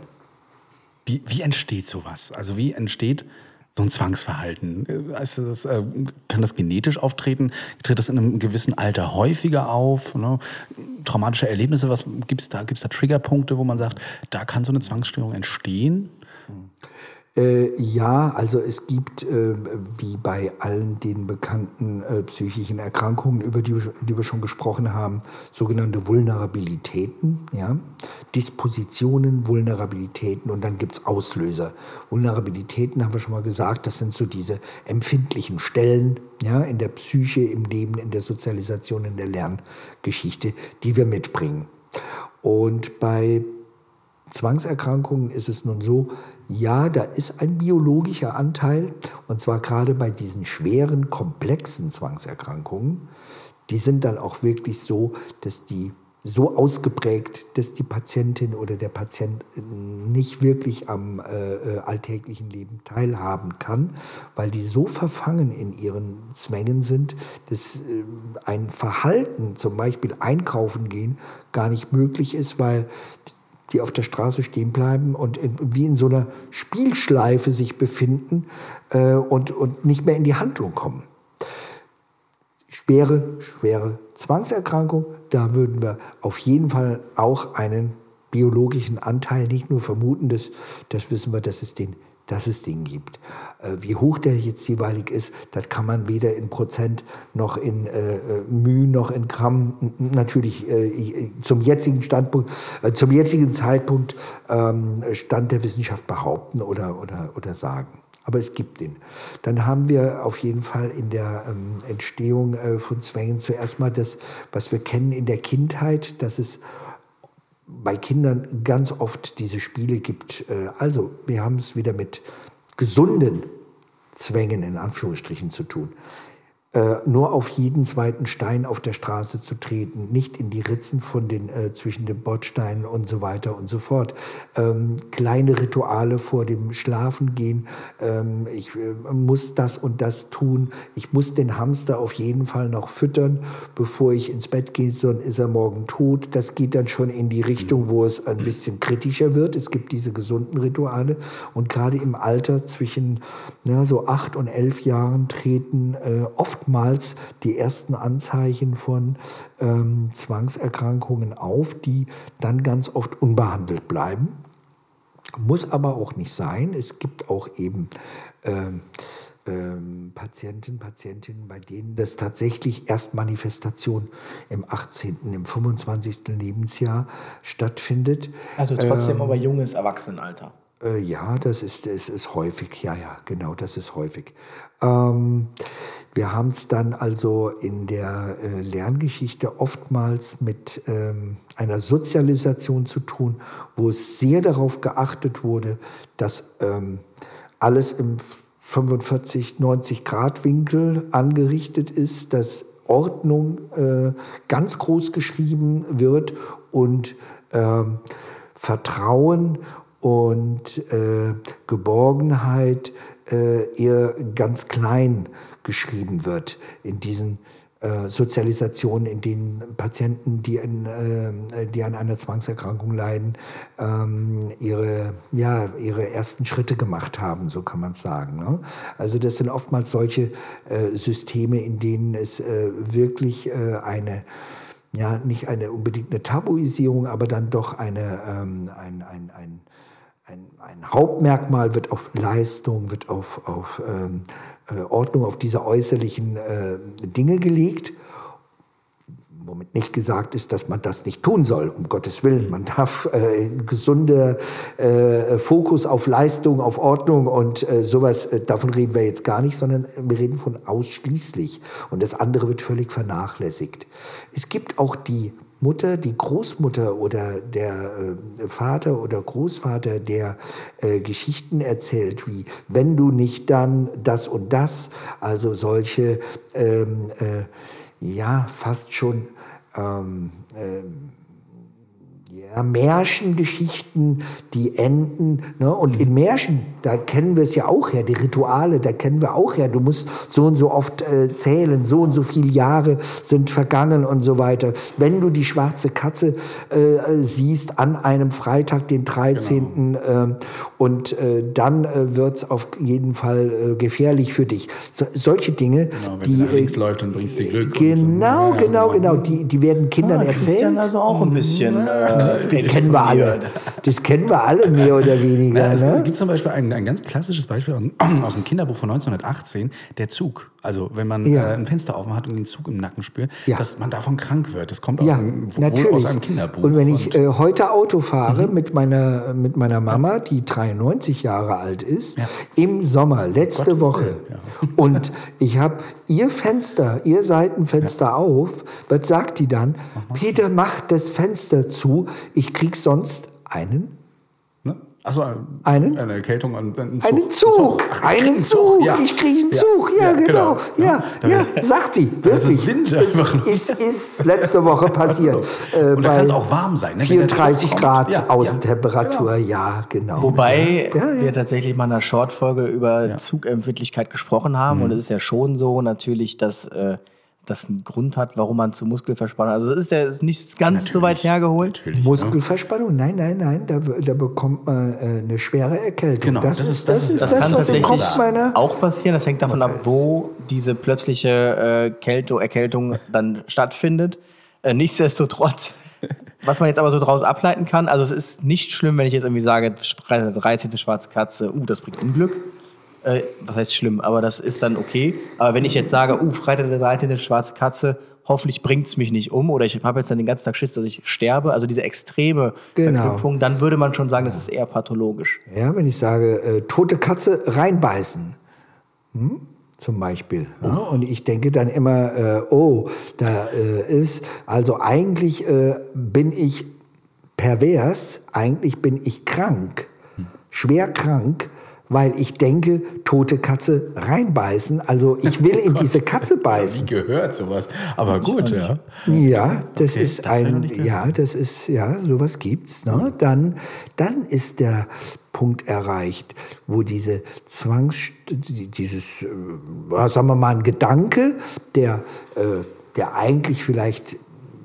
Wie, wie entsteht sowas? Also wie entsteht so ein Zwangsverhalten? Heißt das, äh, kann das genetisch auftreten? Tritt das in einem gewissen Alter häufiger auf? Ne? Traumatische Erlebnisse, was gibt's da? Gibt's da Triggerpunkte, wo man sagt, da kann so eine Zwangsstörung entstehen? Äh, ja, also es gibt, äh, wie bei allen den bekannten äh, psychischen Erkrankungen, über die, wir- die wir schon gesprochen haben, sogenannte Vulnerabilitäten, ja? Dispositionen, Vulnerabilitäten und dann gibt's Auslöser. Vulnerabilitäten haben wir schon mal gesagt, das sind so diese empfindlichen Stellen ja, in der Psyche, im Leben, in der Sozialisation, in der Lerngeschichte, die wir mitbringen. Und bei Zwangserkrankungen ist es nun so, ja, da ist ein biologischer Anteil, und zwar gerade bei diesen schweren, komplexen Zwangserkrankungen. Die sind dann auch wirklich so, dass die so ausgeprägt, dass die Patientin oder der Patient nicht wirklich am äh, äh, alltäglichen Leben teilhaben kann, weil die so verfangen in ihren Zwängen sind, dass äh, ein Verhalten, zum Beispiel einkaufen gehen, gar nicht möglich ist, weil die auf der Straße stehen bleiben und in, wie in so einer Spielschleife sich befinden äh, und, und nicht mehr in die Handlung kommen. Schwere, schwere Zwangserkrankung, da würden wir auf jeden Fall auch einen biologischen Anteil nicht nur vermuten, das, das wissen wir, dass es den dass es den gibt. Äh, wie hoch der jetzt jeweilig ist, das kann man weder in Prozent noch in äh, äh Mühe noch in Gramm natürlich äh, zum jetzigen Standpunkt, äh, zum jetzigen Zeitpunkt ähm, Stand der Wissenschaft behaupten oder, oder, oder sagen. Aber es gibt ihn. Dann haben wir auf jeden Fall in der ähm, Entstehung äh, von Zwängen zuerst mal das, was wir kennen in der Kindheit, dass es bei Kindern ganz oft diese Spiele gibt. Äh, also, wir haben es wieder mit gesunden Zwängen in Anführungsstrichen zu tun äh, nur auf jeden zweiten Stein auf der Straße zu treten, nicht in die Ritzen von den, äh, zwischen den Bordsteinen und so weiter und so fort. Ähm, kleine Rituale vor dem Schlafengehen. Ähm, ich äh, muss das und das tun. Ich muss den Hamster auf jeden Fall noch füttern, bevor ich ins Bett gehe, sonst ist er morgen tot. Das geht dann schon in die Richtung, wo es ein bisschen kritischer wird. Es gibt diese gesunden Rituale und gerade im Alter zwischen ja, so acht und elf Jahren treten äh, oft oftmals die ersten Anzeichen von ähm, Zwangserkrankungen auf, die dann ganz oft unbehandelt bleiben. Muss aber auch nicht sein. Es gibt auch eben ähm, ähm, Patienten, Patientinnen, bei denen das tatsächlich erst Manifestation im 18., im 25. Lebensjahr stattfindet. Also trotzdem ähm, aber junges Erwachsenenalter. Äh, ja, das ist, das ist häufig. Ja, ja, genau, das ist häufig. Ähm, wir haben es dann also in der äh, Lerngeschichte oftmals mit ähm, einer Sozialisation zu tun, wo es sehr darauf geachtet wurde, dass ähm, alles im 45, 90 Grad Winkel angerichtet ist, dass Ordnung äh, ganz groß geschrieben wird und äh, Vertrauen und äh, Geborgenheit äh, eher ganz klein geschrieben wird in diesen äh, Sozialisationen, in denen Patienten, die, in, äh, die an einer Zwangserkrankung leiden, ähm, ihre, ja, ihre ersten Schritte gemacht haben, so kann man es sagen. Ne? Also das sind oftmals solche äh, Systeme, in denen es äh, wirklich äh, eine ja, nicht eine unbedingt eine Tabuisierung, aber dann doch eine, ähm, ein, ein, ein ein, ein, Hauptmerkmal wird auf Leistung, wird auf, auf ähm, äh, Ordnung, auf diese äußerlichen äh, Dinge gelegt. Womit nicht gesagt ist, dass man das nicht tun soll, um Gottes Willen. Man darf äh, gesunder äh, Fokus auf Leistung, auf Ordnung und äh, sowas, äh, davon reden wir jetzt gar nicht, sondern wir reden von ausschließlich. Und das andere wird völlig vernachlässigt. Es gibt auch die Mutter, die Großmutter oder der äh, Vater oder Großvater, der äh, Geschichten erzählt, wie wenn du nicht dann das und das, also solche, ähm, äh, ja, fast schon ähm, ähm ja, Märchengeschichten, die enden. Ne? Und in Märchen, da kennen wir es ja auch her, die Rituale, da kennen wir auch her. Du musst so und so oft äh, zählen, so und so viele Jahre sind vergangen und so weiter. Wenn du die schwarze Katze äh, siehst an einem Freitag, den 13. Genau. Äh, und äh, dann äh, wird es auf jeden Fall äh, gefährlich für dich. So, solche Dinge, genau, wenn die du links läuft, dann bringst du Glück. Genau, so. ja, genau, genau. Die, die werden Kindern ah, erzählt. also auch ein bisschen. Äh, das kennen wir alle. Das kennen wir alle mehr oder weniger. Ja, es ne? gibt zum Beispiel ein, ein ganz klassisches Beispiel aus dem Kinderbuch von 1918, der Zug. Also wenn man ja. äh, ein Fenster offen hat und den Zug im Nacken spürt, ja. dass man davon krank wird. Das kommt aus, einem, natürlich. aus einem Kinderbuch. Und wenn ich äh, heute Auto fahre mhm. mit, meiner, mit meiner Mama, die 93 Jahre alt ist, im Sommer, letzte Gott Woche, und ich habe ihr Fenster, ihr Seitenfenster auf, was sagt die dann? Peter, mach das Fenster zu, ich krieg sonst einen Ne? Achso, Einen? eine Erkältung und einen Zug. Einen Zug, Ach, einen Zug, ja. ich kriege einen Ja. Zug, ja, Ja, genau, genau. ja, ja, sagt sie, Das ist wirklich. Winter. Es ist, ist letzte Woche passiert. Äh, Und da kann es auch warm sein. Ne? Wenn der 34 Zug kommt. Grad Ja, Außentemperatur, ja, genau. Wobei Ja, ja. wir tatsächlich mal in einer Short-Folge über Zugempfindlichkeit gesprochen haben. Mhm. Und es ist ja schon so natürlich, dass äh, das einen Grund hat, warum man zu Muskelverspannung. Also es ist ja nicht ganz so weit hergeholt. Muskelverspannung? Nein, nein, nein, da, da bekommt man äh, eine schwere Erkältung. Genau, das, das ist ist- das, das ist das, Das kann was im tatsächlich Kopf meiner. auch passieren. Das hängt davon ab, wo diese plötzliche äh, Kälte, Erkältung dann stattfindet. Äh, nichtsdestotrotz, was man jetzt aber so daraus ableiten kann, also es ist nicht schlimm, wenn ich jetzt irgendwie sage, Freitag der 13. schwarze Katze, uh, das bringt Unglück. Äh, was heißt schlimm, aber das ist dann okay. Aber wenn ich jetzt sage, uh, Freitag der 13. schwarze Katze, hoffentlich bringt es mich nicht um oder ich habe jetzt dann den ganzen Tag Schiss, dass ich sterbe, also diese extreme Genau. Verknüpfung, dann würde man schon sagen, das ist eher pathologisch. Ja, wenn ich sage, äh, tote Katze reinbeißen. Hm? Zum Beispiel. Ja? Und ich denke dann immer, äh, oh, da äh, ist, also eigentlich äh, bin ich pervers, eigentlich bin ich krank, schwer krank, weil ich denke, tote Katze reinbeißen. Also ich will in diese Katze Nie beißen. gehört sowas. Aber gut, ja. Ja, das Okay, ist das ich ein, ja, das ist, ja, sowas gibt's. Ne? Dann, dann ist der Punkt erreicht, wo diese Zwangs, die- dieses, äh, sagen wir mal, ein Gedanke, der, äh, der eigentlich vielleicht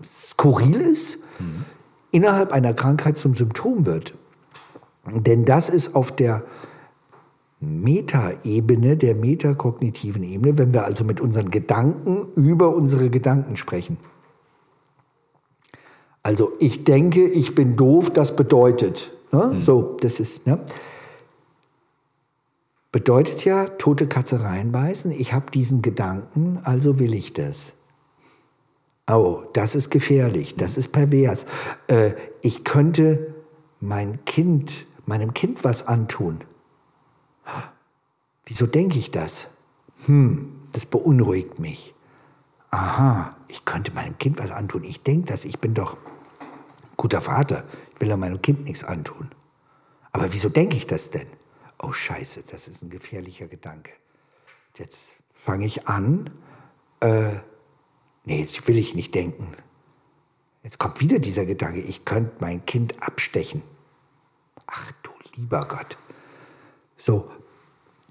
skurril ist, Mhm. innerhalb einer Krankheit zum Symptom wird. Denn das ist auf der Metaebene, der metakognitiven Ebene, wenn wir also mit unseren Gedanken über unsere Gedanken sprechen. Also ich denke, ich bin doof, das bedeutet. Ne? So, das ist. Ne? Bedeutet ja, tote Katze reinbeißen, ich habe diesen Gedanken, also will ich das. Oh, das ist gefährlich, das ist pervers. Äh, ich könnte mein Kind, meinem Kind was antun. Wieso denke ich das? Hm, das beunruhigt mich. Aha, ich könnte meinem Kind was antun. Ich denke das, ich bin doch ein guter Vater. Ich will ja meinem Kind nichts antun. Aber wieso denke ich das denn? Oh Scheiße, das ist ein gefährlicher Gedanke. Jetzt fange ich an, äh, nee, jetzt will ich nicht denken. Jetzt kommt wieder dieser Gedanke, ich könnte mein Kind abstechen. Ach du lieber Gott. So,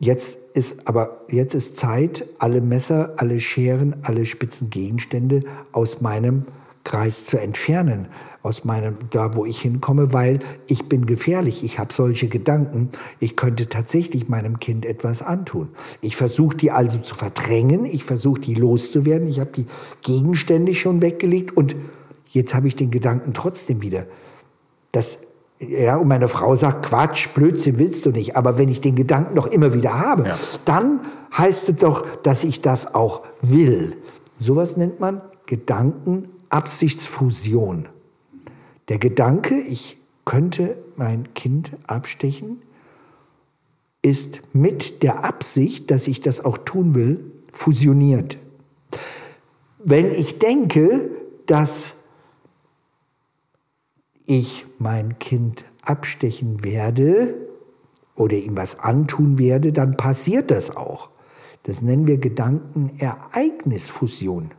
jetzt ist aber jetzt ist Zeit, alle Messer, alle Scheren, alle spitzen Gegenstände aus meinem Kreis zu entfernen, aus meinem da, wo ich hinkomme, weil ich bin gefährlich. Ich habe solche Gedanken. Ich könnte tatsächlich meinem Kind etwas antun. Ich versuche die also zu verdrängen. Ich versuche die loszuwerden. Ich habe die Gegenstände schon weggelegt und jetzt habe ich den Gedanken trotzdem wieder. Das ja, und meine Frau sagt, Quatsch, Blödsinn willst du nicht. Aber wenn ich den Gedanken doch immer wieder habe, Ja. dann heißt es doch, dass ich das auch will. Sowas nennt man Gedankenabsichtsfusion. Der Gedanke, ich könnte mein Kind abstechen, ist mit der Absicht, dass ich das auch tun will, fusioniert. Wenn ich denke, dass ich mein Kind abstechen werde oder ihm was antun werde, dann passiert das auch. Das nennen wir Gedankenereignisfusion.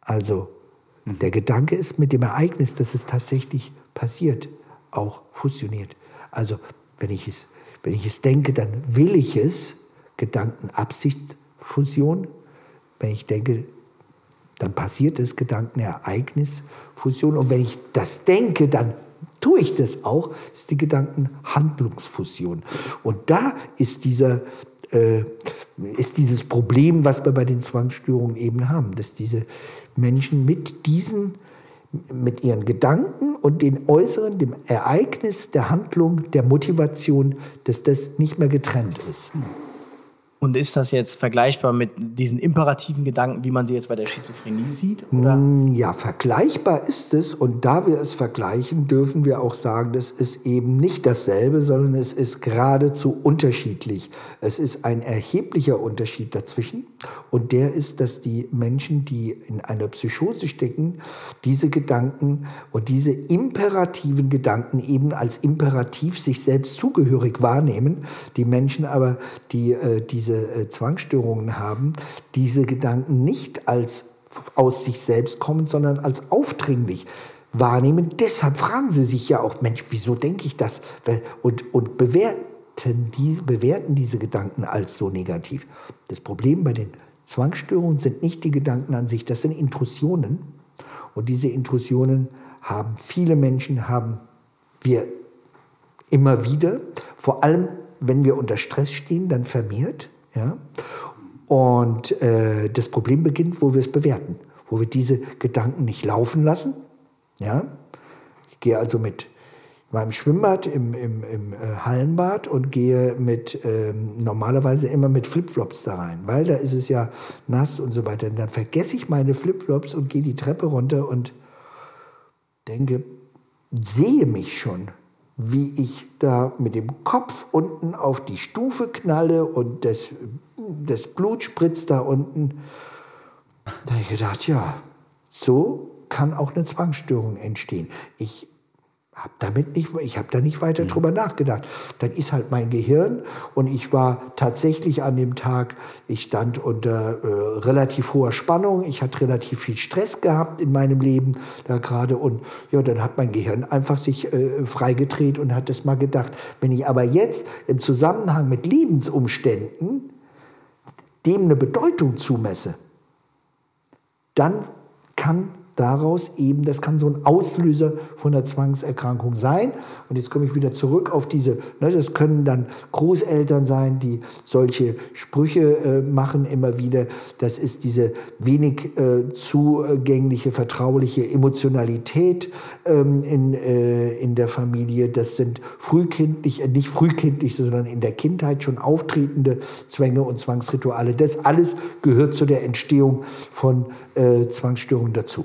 Also der Gedanke ist mit dem Ereignis, dass es tatsächlich passiert, auch fusioniert. Also wenn ich es, wenn ich es denke, dann will ich es, Gedankenabsichtsfusion. Wenn ich denke, dann passiert es, Gedankenereignisfusion. Und wenn ich das denke, dann tue ich das auch, ist die Gedankenhandlungsfusion. Und da ist dieser äh, ist dieses Problem, was wir bei den Zwangsstörungen eben haben, dass diese Menschen mit diesen, mit ihren Gedanken und den äußeren, dem Ereignis, der Handlung, der Motivation, dass das nicht mehr getrennt ist. Und ist das jetzt vergleichbar mit diesen imperativen Gedanken, wie man sie jetzt bei der Schizophrenie sieht? Oder? Ja, vergleichbar ist es. Und da wir es vergleichen, dürfen wir auch sagen, das ist eben nicht dasselbe, sondern es ist geradezu unterschiedlich. Es ist ein erheblicher Unterschied dazwischen. Und der ist, dass die Menschen, die in einer Psychose stecken, diese Gedanken und diese imperativen Gedanken eben als imperativ sich selbst zugehörig wahrnehmen. Die Menschen aber, die äh, diese äh, Zwangsstörungen haben, diese Gedanken nicht als aus sich selbst kommen, sondern als aufdringlich wahrnehmen. Deshalb fragen sie sich ja auch, Mensch, wieso denke ich das? Und, und bewerten, diese, bewerten diese Gedanken als so negativ. Das Problem bei den Zwangsstörungen sind nicht die Gedanken an sich, das sind Intrusionen. Und diese Intrusionen haben viele Menschen, haben wir immer wieder, vor allem wenn wir unter Stress stehen, dann vermehrt. Ja? Und äh, das Problem beginnt, wo wir es bewerten, wo wir diese Gedanken nicht laufen lassen. Ja? Ich gehe also mit meinem Schwimmbad im, im, im äh, Hallenbad und gehe mit ähm, normalerweise immer mit Flipflops da rein, weil da ist es ja nass und so weiter. Und dann vergesse ich meine Flipflops und gehe die Treppe runter und denke, sehe mich schon, wie ich da mit dem Kopf unten auf die Stufe knalle und das, das Blut spritzt da unten. Da habe ich gedacht, ja, so kann auch eine Zwangsstörung entstehen. Ich hab damit nicht, ich habe da nicht weiter mhm. drüber nachgedacht. Dann ist halt mein Gehirn und ich war tatsächlich an dem Tag, ich stand unter äh, relativ hoher Spannung, ich hatte relativ viel Stress gehabt in meinem Leben da gerade und ja, dann hat mein Gehirn einfach sich äh, freigedreht und hat es mal gedacht, wenn ich aber jetzt im Zusammenhang mit Lebensumständen dem eine Bedeutung zumesse, dann kann daraus eben, das kann so ein Auslöser von der Zwangserkrankung sein. Und jetzt komme ich wieder zurück auf diese, ne, das können dann Großeltern sein, die solche Sprüche äh, machen immer wieder. Das ist diese wenig äh, zugängliche, vertrauliche Emotionalität ähm, in, äh, in der Familie. Das sind frühkindlich, äh, nicht frühkindlich, sondern in der Kindheit schon auftretende Zwänge und Zwangsrituale. Das alles gehört zu der Entstehung von äh, Zwangsstörungen dazu.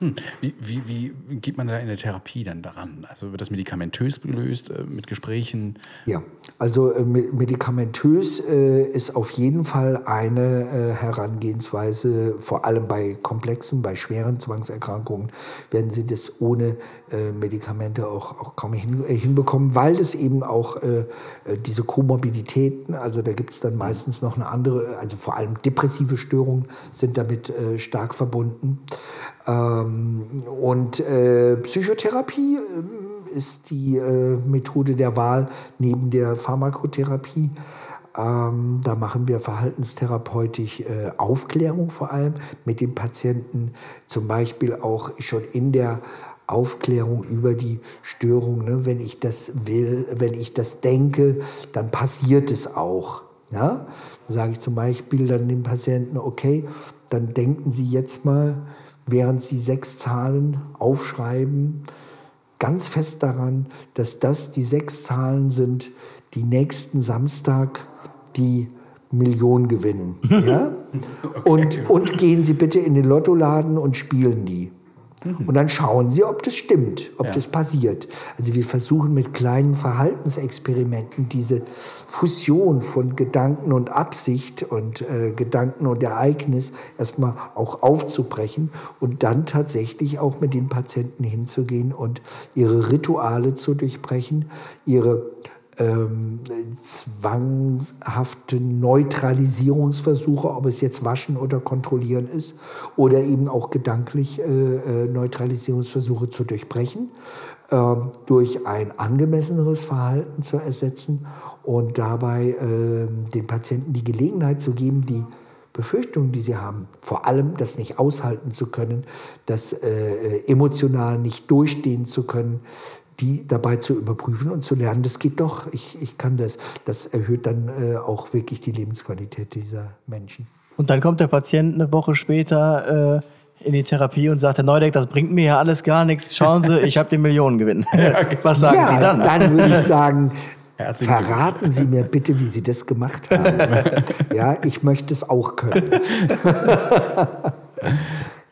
Hm. Wie, wie, wie, geht man da in der Therapie dann daran? Also wird das medikamentös gelöst, äh, mit Gesprächen? Ja, also äh, medikamentös äh, ist auf jeden Fall eine Herangehensweise, vor allem bei komplexen, bei schweren Zwangserkrankungen werden Sie das ohne Medikamente auch, auch kaum hin, hinbekommen, weil es eben auch diese Komorbiditäten, also da gibt es dann meistens noch eine andere, also vor allem depressive Störungen sind damit stark verbunden. Ähm, und äh, Psychotherapie äh, ist die äh, Methode der Wahl neben der Pharmakotherapie. Ähm, da machen wir verhaltenstherapeutisch äh, Aufklärung vor allem mit dem Patienten, zum Beispiel auch schon in der Aufklärung über die Störung. Ne? Wenn ich das will, wenn ich das denke, dann passiert es auch. Da sage ich zum Beispiel dann dem Patienten, okay, dann denken Sie jetzt mal, während sie sechs Zahlen aufschreiben, ganz fest daran, dass das die sechs Zahlen sind, die nächsten Samstag die Million gewinnen. Ja? Okay. Und, und gehen Sie bitte in den Lottoladen und spielen die. Mhm. Und dann schauen Sie, ob das stimmt, ob ja. das passiert. Also wir versuchen mit kleinen Verhaltensexperimenten diese Fusion von Gedanken und Absicht und äh, Gedanken und Ereignis erstmal auch aufzubrechen und dann tatsächlich auch mit den Patienten hinzugehen und ihre Rituale zu durchbrechen, ihre ähm, zwanghafte Neutralisierungsversuche, ob es jetzt Waschen oder Kontrollieren ist, oder eben auch gedanklich äh, äh, Neutralisierungsversuche zu durchbrechen, äh, durch ein angemesseneres Verhalten zu ersetzen und dabei äh, den Patienten die Gelegenheit zu geben, die Befürchtungen, die sie haben, vor allem das nicht aushalten zu können, das äh, äh emotional nicht durchstehen zu können, die dabei zu überprüfen und zu lernen, das geht doch, ich, ich kann das. Das erhöht dann äh, auch wirklich die Lebensqualität dieser Menschen. Und dann kommt der Patient eine Woche später äh, in die Therapie und sagt, Herr Neudeck, das bringt mir ja alles gar nichts. Schauen Sie, ich habe den Millionengewinn. Was sagen ja, Sie dann? Dann würde ich sagen, Herzlichen verraten Sie mir bitte, wie Sie das gemacht haben. ja, ich möchte es auch können.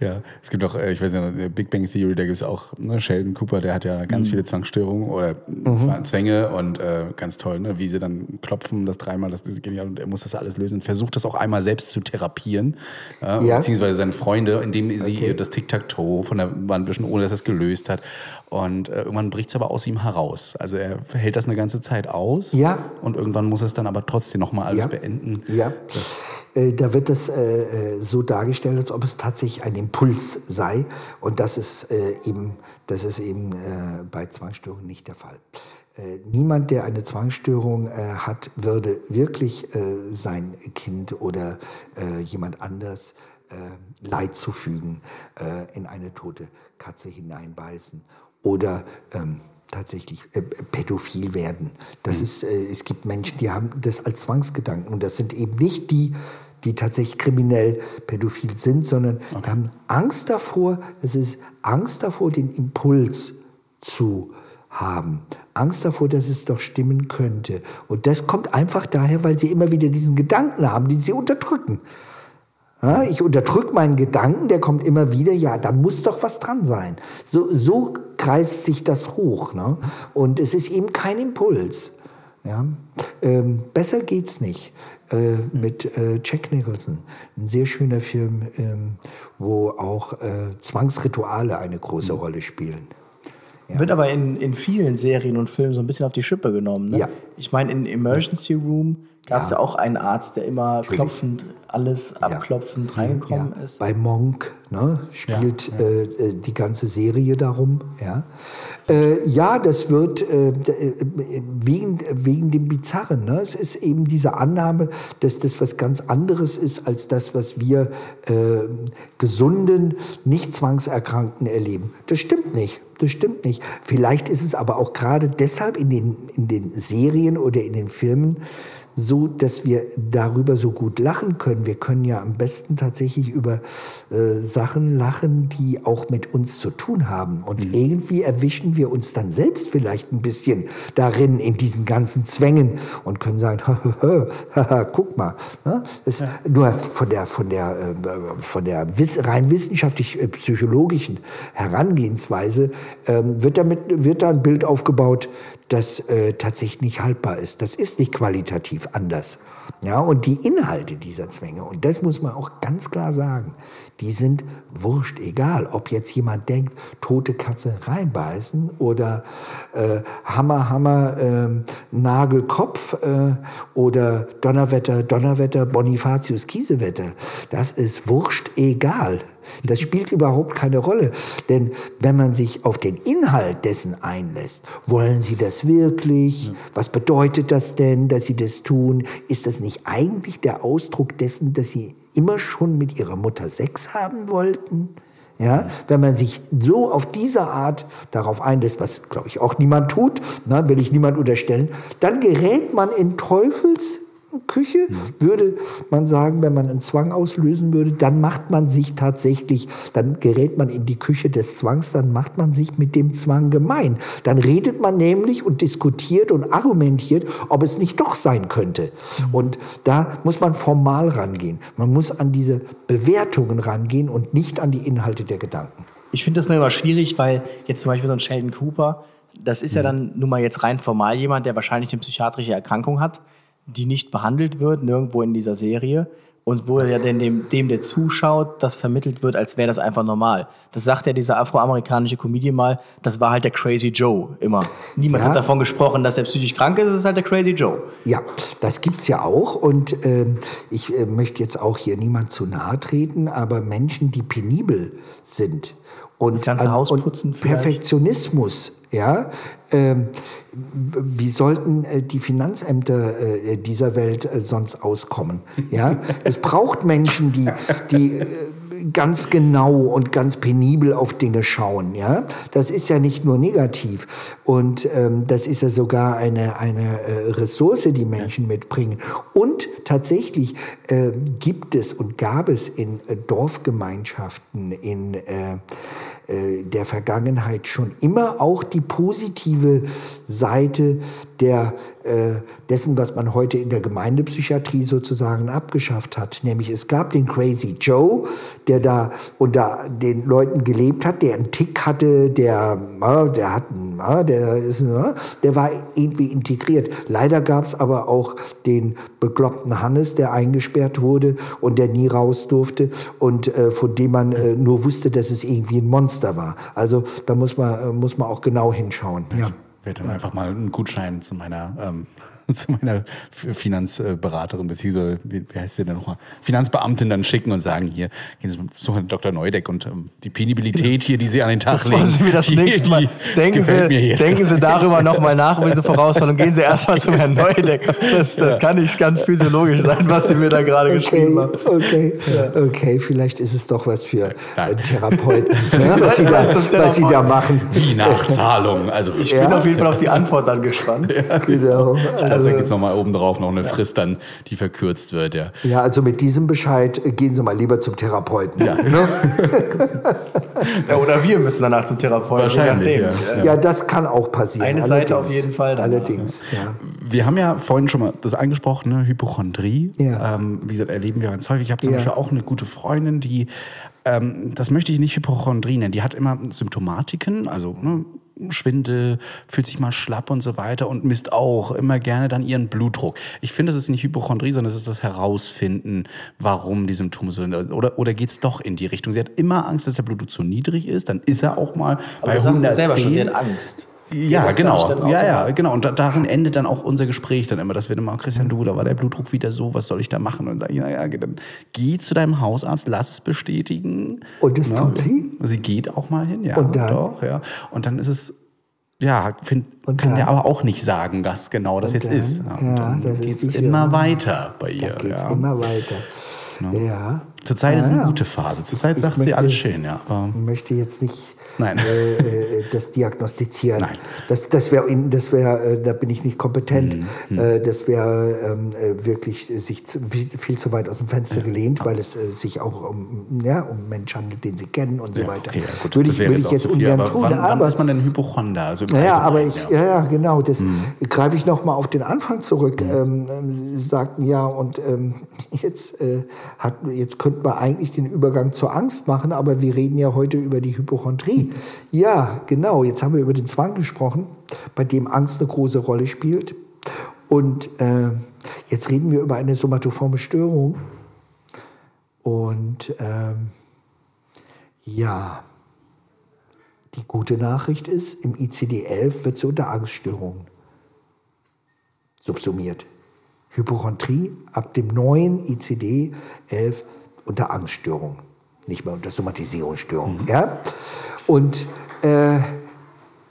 Ja, es gibt auch, äh, ich weiß nicht, Big Bang Theory, da gibt es auch ne, Sheldon Cooper, der hat ja ganz viele Zwangsstörungen oder Zwa- Zwänge und äh, ganz toll, ne, wie sie dann klopfen, das dreimal, das ist genial und er muss das alles lösen und versucht das auch einmal selbst zu therapieren, äh, Ja. beziehungsweise seine Freunde, indem sie Okay. das Tic-Tac-Toe von der Wand wischen, ohne dass er es gelöst hat. Und äh, irgendwann bricht es aber aus ihm heraus. Also er hält das eine ganze Zeit aus Ja. und irgendwann muss es dann aber trotzdem nochmal alles Ja. beenden. Ja. Äh, Da wird es äh, äh, so dargestellt, als ob es tatsächlich ein Impuls sei. Und das ist äh, eben, das ist eben äh, bei Zwangsstörungen nicht der Fall. Äh, Niemand, der eine Zwangsstörung äh, hat, würde wirklich äh, sein Kind oder äh, jemand anders äh, Leid zufügen, äh, in eine tote Katze hineinbeißen oder ähm, tatsächlich äh, pädophil werden. Das ist, äh, es gibt Menschen, die haben das als Zwangsgedanken und das sind eben nicht die, die tatsächlich kriminell pädophil sind, sondern die haben Angst davor, es ist Angst davor, den Impuls zu haben. Angst davor, dass es doch stimmen könnte. Und das kommt einfach daher, weil sie immer wieder diesen Gedanken haben, den sie unterdrücken. Ja, ich unterdrücke meinen Gedanken, der kommt immer wieder, ja, da muss doch was dran sein. So, so kreist sich das hoch. Ne? Und es ist eben kein Impuls. Ja? Ähm, besser geht's nicht. Äh, mit äh, Jack Nicholson. Ein sehr schöner Film, ähm, wo auch äh, Zwangsrituale eine große Rolle spielen. Wird aber in, in vielen Serien und Filmen so ein bisschen auf die Schippe genommen. Ne? Ja. Ich meine, in Emergency Room gab es ja. Ja. auch einen Arzt, der immer klopfend, alles abklopfend reingekommen Ja, ist. bei Monk ne, spielt Äh, äh, die ganze Serie darum. Ja, äh, ja das wird äh, äh, wegen, wegen dem Bizarren. Ne? Es ist eben diese Annahme, dass das was ganz anderes ist als das, was wir äh, gesunden, nicht Zwangserkrankten erleben. Das stimmt nicht. Das stimmt nicht. Vielleicht ist es aber auch gerade deshalb in den, in den Serien oder in den Filmen so, dass wir darüber so gut lachen können. Wir können ja am besten tatsächlich über äh, Sachen lachen, die auch mit uns zu tun haben. Und irgendwie erwischen wir uns dann selbst vielleicht ein bisschen darin, in diesen ganzen Zwängen und können sagen, haha, guck mal. Ne? Das, Nur von der, von der, äh, von der wiss rein wissenschaftlich-psychologischen Herangehensweise ähm, wird, damit, wird da ein Bild aufgebaut, das äh, tatsächlich nicht haltbar ist. Das ist nicht qualitativ anders. Ja, und die Inhalte dieser Zwänge, und das muss man auch ganz klar sagen, die sind wurscht, egal, ob jetzt jemand denkt, tote Katze reinbeißen oder äh, Hammer, Hammer, ähm, Nagelkopf äh, oder Donnerwetter, Donnerwetter, Bonifatius Kiesewetter. Das ist wurscht, egal. Das spielt überhaupt keine Rolle. Denn wenn man sich auf den Inhalt dessen einlässt, wollen Sie das wirklich? Was bedeutet das denn, dass Sie das tun? Ist das nicht eigentlich der Ausdruck dessen, dass Sie immer schon mit Ihrer Mutter Sex haben wollten? Ja, wenn man sich so auf diese Art darauf einlässt, was glaube ich auch niemand tut, na, will ich niemand unterstellen, dann gerät man in Teufels Küche, würde man sagen, wenn man einen Zwang auslösen würde, dann macht man sich tatsächlich, dann gerät man in die Küche des Zwangs, dann macht man sich mit dem Zwang gemein. Dann redet man nämlich und diskutiert und argumentiert, ob es nicht doch sein könnte. Und da muss man formal rangehen. Man muss an diese Bewertungen rangehen und nicht an die Inhalte der Gedanken. Ich finde das nur immer schwierig, weil jetzt zum Beispiel so ein Sheldon Cooper, das ist ja dann nun mal jetzt rein formal jemand, der wahrscheinlich eine psychiatrische Erkrankung hat, die nicht behandelt wird, nirgendwo in dieser Serie. Und wo ja dem, dem, der zuschaut, das vermittelt wird, als wäre das einfach normal. Das sagt ja dieser afroamerikanische Comedian mal, das war halt der Crazy Joe immer. Niemand Ja. hat davon gesprochen, dass er psychisch krank ist, es ist halt der Crazy Joe. Ja, das gibt's ja auch und ähm, ich äh, möchte jetzt auch hier niemand zu nahe treten, aber Menschen, die penibel sind und, Das ganze an- Haus und putzen vielleicht. Perfektionismus, ja, ähm, wie sollten äh, die Finanzämter äh, dieser Welt äh, sonst auskommen? Ja, es braucht Menschen, die, die äh, ganz genau und ganz penibel auf Dinge schauen. Ja, das ist ja nicht nur negativ und ähm, das ist ja sogar eine eine äh, Ressource, die Menschen mitbringen. Und tatsächlich äh, gibt es und gab es in äh, Dorfgemeinschaften in äh, äh, der Vergangenheit schon immer auch die positive Seite der, dessen, was man heute in der Gemeindepsychiatrie sozusagen abgeschafft hat. Nämlich es gab den Crazy Joe, der da unter den Leuten gelebt hat, der einen Tick hatte, der, äh, der hat, äh, der ist, äh, der war irgendwie integriert. Leider gab es aber auch den bekloppten Hannes, der eingesperrt wurde und der nie raus durfte und äh, von dem man äh, nur wusste, dass es irgendwie ein Monster war. Also da muss man, äh, muss man auch genau hinschauen. Ja werde dann einfach mal einen Gutschein zu meiner ähm, zu meiner Finanzberaterin, beziehungsweise, wie, wie heißt sie denn nochmal, Finanzbeamtin dann schicken und sagen, hier, gehen Sie zu Herrn Dr. Neudeck und ähm, die Penibilität hier, die Sie an den Tag Bevor legen. Sie mir das die, nächste Mal, denken, Sie, denken Sie darüber nochmal nach über diese Voraussetzung. Gehen Sie erstmal zum Herrn Neudeck. Das, das kann nicht ganz physiologisch sein, was Sie mir da gerade Okay, geschrieben haben. okay, okay, vielleicht ist es doch was für Nein. äh, Therapeuten, ne, was, sie da, was sie da machen. Die Nachzahlung, also ich Ich bin auf jeden Fall auf die Antwort dann gespannt. Genau. also, Also, da gibt es nochmal oben drauf noch eine Frist dann, die verkürzt wird, ja. ja, also mit diesem Bescheid äh, gehen Sie mal lieber zum Therapeuten. Ja. Ne? Ja, oder wir müssen danach zum Therapeuten. Wahrscheinlich, ja. Ja, das kann auch passieren. Eine Seite allerdings. auf jeden Fall danach, Allerdings, ja. Wir haben ja vorhin schon mal das angesprochen, ne? Hypochondrie. Ja. Ähm, wie gesagt, erleben wir ganz häufig. Ich habe zum Ja. Beispiel auch eine gute Freundin, die, ähm, das möchte ich nicht Hypochondrie nennen, die hat immer Symptomatiken, also ne, Schwindel, fühlt sich mal schlapp und so weiter und misst auch immer gerne dann ihren Blutdruck. Ich finde, das ist nicht Hypochondrie, sondern es ist das Herausfinden, warum die Symptome so sind. Oder, oder geht es doch in die Richtung? Sie hat immer Angst, dass der Blutdruck zu niedrig ist, dann ist er auch mal bei 110. Angst. Ja, genau. Ja, ja, genau. Und da, darin endet dann auch unser Gespräch dann immer, dass wir dann mal, Christian, du, da war der Blutdruck wieder so, was soll ich da machen? Und dann sage ich, naja, dann geh zu deinem Hausarzt, lass es bestätigen. Und das Ja, tut sie? Sie geht auch mal hin, ja. Und dann? Doch, ja. Und dann ist es, ja, find, kann dann? der aber auch nicht sagen, was genau das jetzt dann? ist. Ja, und Ja, dann das ist geht's die immer weiter bei ihr. Da geht's ja. immer weiter. Ja. Zurzeit ist Ja, eine ja. gute Phase. Zurzeit sagt sie möchte- alles schön, ja. Aber Ich möchte jetzt nicht. Äh, äh, das diagnostizieren. Nein. Das, das wäre, das wär, äh, da bin ich nicht kompetent. Mhm. Äh, das wäre ähm, äh, wirklich sich zu, viel, zu weit aus dem Fenster gelehnt, weil es äh, sich auch um, ja, um Menschen handelt, den sie kennen und so ja, weiter. okay, ja, gut. Würde ich, würde ich jetzt viel, ungern tun. Wann, wann aber ist man denn Hypochonder? Also ja, aber ich, ja, ja, genau. Das Mhm. greife ich noch mal auf den Anfang zurück. Ähm, ähm, Sie sagten ja, und ähm, jetzt, äh, hat, jetzt könnten wir eigentlich den Übergang zur Angst machen, aber wir reden ja heute über die Hypochondrie. Ja, genau. Jetzt haben wir über den Zwang gesprochen, bei dem Angst eine große Rolle spielt. Und äh, jetzt reden wir über eine somatoforme Störung. Und ähm, ja, die gute Nachricht ist, im ICD-11 wird sie unter Angststörungen subsumiert. Hypochondrie ab dem neuen ICD-11 unter Angststörungen, nicht mehr unter Somatisierungsstörungen. Ja? Und äh,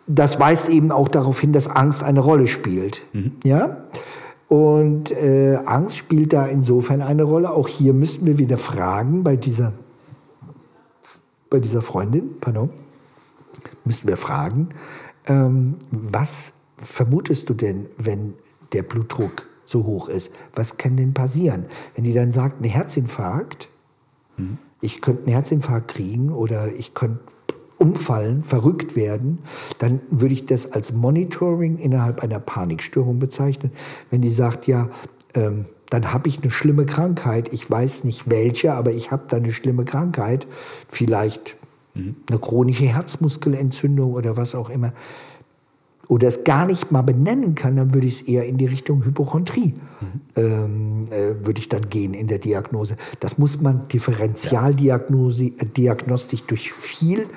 das weist eben auch darauf hin, dass Angst eine Rolle spielt. Ja? Und äh, Angst spielt da insofern eine Rolle. Auch hier müssten wir wieder fragen bei dieser, bei dieser Freundin, pardon, müssten wir fragen, ähm, was vermutest du denn, wenn der Blutdruck so hoch ist? Was kann denn passieren? Wenn die dann sagt, ein Herzinfarkt, ich könnte einen Herzinfarkt kriegen oder ich könnte umfallen, verrückt werden, dann würde ich das als Monitoring innerhalb einer Panikstörung bezeichnen. Wenn die sagt, ja, ähm, dann habe ich eine schlimme Krankheit, ich weiß nicht welche, aber ich habe da eine schlimme Krankheit, vielleicht eine chronische Herzmuskelentzündung oder was auch immer, oder es gar nicht mal benennen kann, dann würde ich es eher in die Richtung Hypochondrie ähm, äh, würde ich dann gehen in der Diagnose. Das muss man differentialdiagnostisch durch viel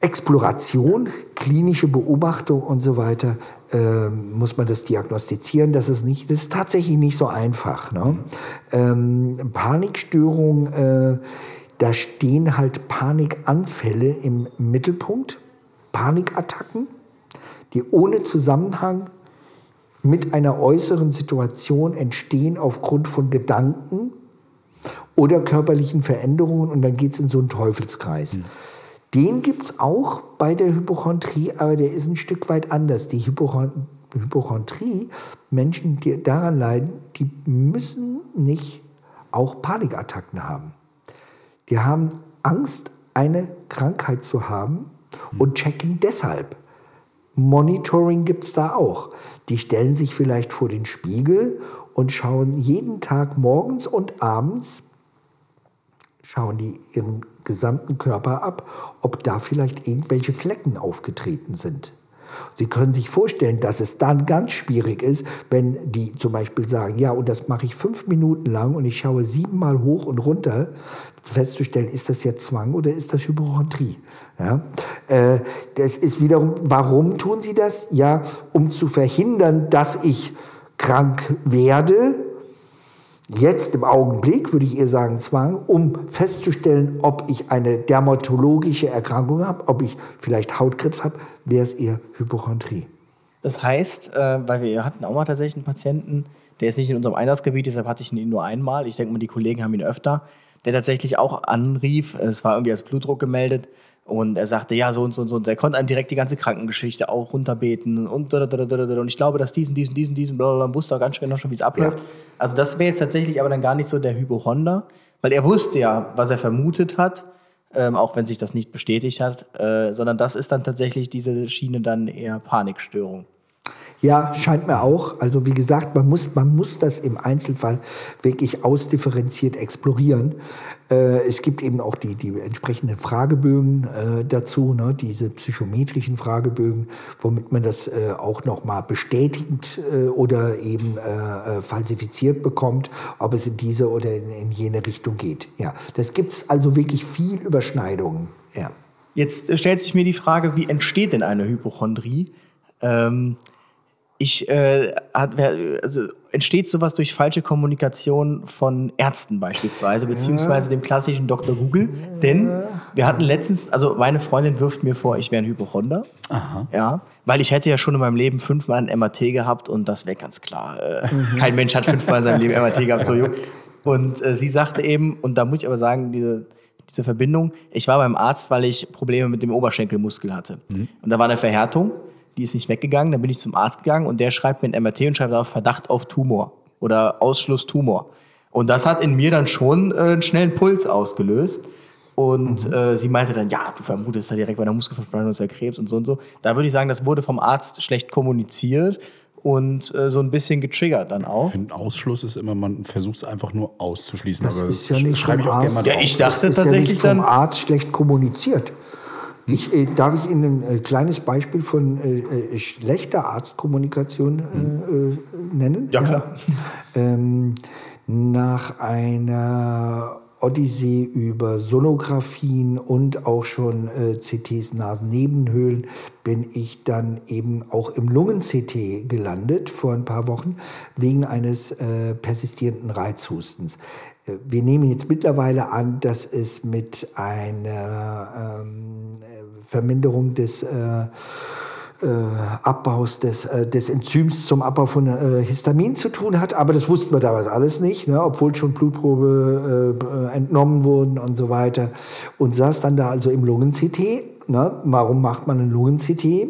Exploration, klinische Beobachtung und so weiter ähm, muss man das diagnostizieren. Das ist nicht, das ist tatsächlich nicht so einfach. Ne? Ähm, Panikstörung, äh, da stehen halt Panikanfälle im Mittelpunkt, Panikattacken, die ohne Zusammenhang mit einer äußeren Situation entstehen aufgrund von Gedanken, oder körperlichen Veränderungen und dann geht es in so einen Teufelskreis. Den gibt es auch bei der Hypochondrie, aber der ist ein Stück weit anders. Die Hypochon Hypochondrie, Menschen, die daran leiden, die müssen nicht auch Panikattacken haben. Die haben Angst, eine Krankheit zu haben und checken deshalb. Monitoring gibt es da auch. Die stellen sich vielleicht vor den Spiegel und schauen jeden Tag morgens und abends, schauen die ihren gesamten Körper ab, ob da vielleicht irgendwelche Flecken aufgetreten sind. Sie können sich vorstellen, dass es dann ganz schwierig ist, wenn die zum Beispiel sagen, ja, und das mache ich fünf Minuten lang und ich schaue siebenmal hoch und runter, festzustellen, ist das jetzt Zwang oder ist das Hypochondrie? Ja, äh, das ist wiederum, warum tun sie das? Ja, um zu verhindern, dass ich krank werde, Jetzt im Augenblick würde ich eher sagen Zwang, um festzustellen, ob ich eine dermatologische Erkrankung habe, ob ich vielleicht Hautkrebs habe, wäre es eher Hypochondrie. Das heißt, äh, weil wir hatten auch mal tatsächlich einen Patienten, der ist nicht in unserem Einsatzgebiet, deshalb hatte ich ihn nur einmal. Ich denke mal, die Kollegen haben ihn öfter, der tatsächlich auch anrief. Es war irgendwie als Blutdruck gemeldet. Und er sagte, ja, so und so und so. Und er konnte einem direkt die ganze Krankengeschichte auch runterbeten. Und, und ich glaube, dass diesen, diesen, diesen, diesen, blablabla, wusste auch ganz genau schon, wie es abläuft. Ja. Also das wäre jetzt tatsächlich aber dann gar nicht so der Hypochonder, weil er wusste ja, was er vermutet hat, ähm, auch wenn sich das nicht bestätigt hat, äh, sondern das ist dann tatsächlich diese Schiene dann eher Panikstörung. Ja, scheint mir auch. Also wie gesagt, man muss, man muss das im Einzelfall wirklich ausdifferenziert explorieren. Äh, es gibt eben auch die, die entsprechenden Fragebögen äh, dazu, ne, diese psychometrischen Fragebögen, womit man das äh, auch nochmal bestätigend äh, oder eben äh, äh, falsifiziert bekommt, ob es in diese oder in, in jene Richtung geht. Ja, das gibt's also wirklich viel Überschneidungen. Ja. Jetzt stellt sich mir die Frage, wie entsteht denn eine Hypochondrie? Ähm, ich, äh, hat, also entsteht sowas durch falsche Kommunikation von Ärzten beispielsweise, beziehungsweise dem klassischen Dr. Google. Denn wir hatten letztens, also meine Freundin wirft mir vor, ich wäre ein Hypochonder. Aha. Ja, weil ich hätte ja schon in meinem Leben fünfmal ein MRT gehabt und das wäre ganz klar. Äh, mhm. Kein Mensch hat fünfmal in seinem Leben MRT gehabt, so jung. Und äh, sie sagte eben, und da muss ich aber sagen, diese, diese Verbindung, ich war beim Arzt, weil ich Probleme mit dem Oberschenkelmuskel hatte. Mhm. Und da war eine Verhärtung die ist nicht weggegangen. Dann bin ich zum Arzt gegangen und der schreibt mir ein MRT und schreibt auf Verdacht auf Tumor oder Ausschluss Tumor. Und das hat in mir dann schon äh, einen schnellen Puls ausgelöst. Und mhm. äh, sie meinte dann, ja, du vermutest da direkt bei der Muskelverspannung, das Krebs und so und so. Da würde ich sagen, das wurde vom Arzt schlecht kommuniziert und äh, so ein bisschen getriggert dann auch. Ich finde, Ausschluss ist immer, man versucht es einfach nur auszuschließen. Das aber ist ja nicht schreibe ich auch Arzt, gerne Ja, ich dachte das ist tatsächlich ja nicht vom dann. Arzt schlecht kommuniziert. Ich, äh, darf ich Ihnen ein äh, kleines Beispiel von äh, äh schlechter Arztkommunikation äh, nennen? Ja, klar. Ja. Ähm, nach einer Odyssee über Sonographien und auch schon äh, CTs Nasennebenhöhlen bin ich dann eben auch im Lungen-CT gelandet vor ein paar Wochen wegen eines äh, persistierenden Reizhustens. Äh, wir nehmen jetzt mittlerweile an, dass es mit einer ähm, Verminderung des äh, äh, Abbaus des, äh, des Enzyms zum Abbau von äh, Histamin zu tun hat. Aber das wussten wir damals alles nicht, ne? obwohl schon Blutprobe äh, entnommen wurden und so weiter. Und saß dann da also im Lungen-CT. Ne? Warum macht man ein Lungen-CT?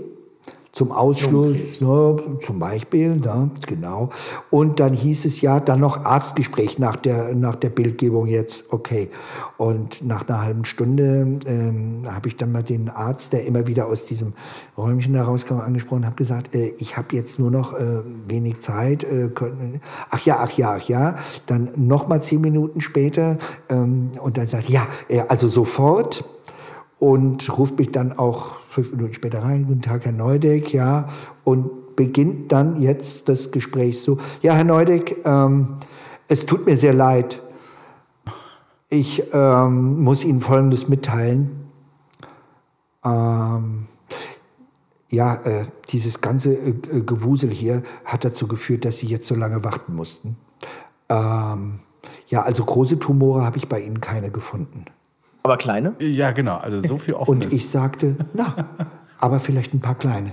Zum Ausschluss, ne, zum Beispiel, ne, genau. Und dann hieß es ja, dann noch Arztgespräch nach der, nach der Bildgebung jetzt, okay. Und nach einer halben Stunde ähm, habe ich dann mal den Arzt, der immer wieder aus diesem Räumchen herauskam, angesprochen, habe gesagt, äh, ich habe jetzt nur noch äh, wenig Zeit. Äh, können, ach ja, ach ja, ach ja. Dann noch mal zehn Minuten später ähm, und dann sagt, ja, äh, also sofort und ruft mich dann auch fünf Minuten später rein, guten Tag, Herr Neudeck, ja, und beginnt dann jetzt das Gespräch so, ja, Herr Neudeck, ähm, es tut mir sehr leid, ich ähm, muss Ihnen Folgendes mitteilen. Ähm, ja, äh, dieses ganze äh, Gewusel hier hat dazu geführt, dass Sie jetzt so lange warten mussten. Ähm, ja, also große Tumore habe ich bei Ihnen keine gefunden. Aber kleine? Ja, genau. Also so viel offen Und ich sagte, na, aber vielleicht ein paar kleine.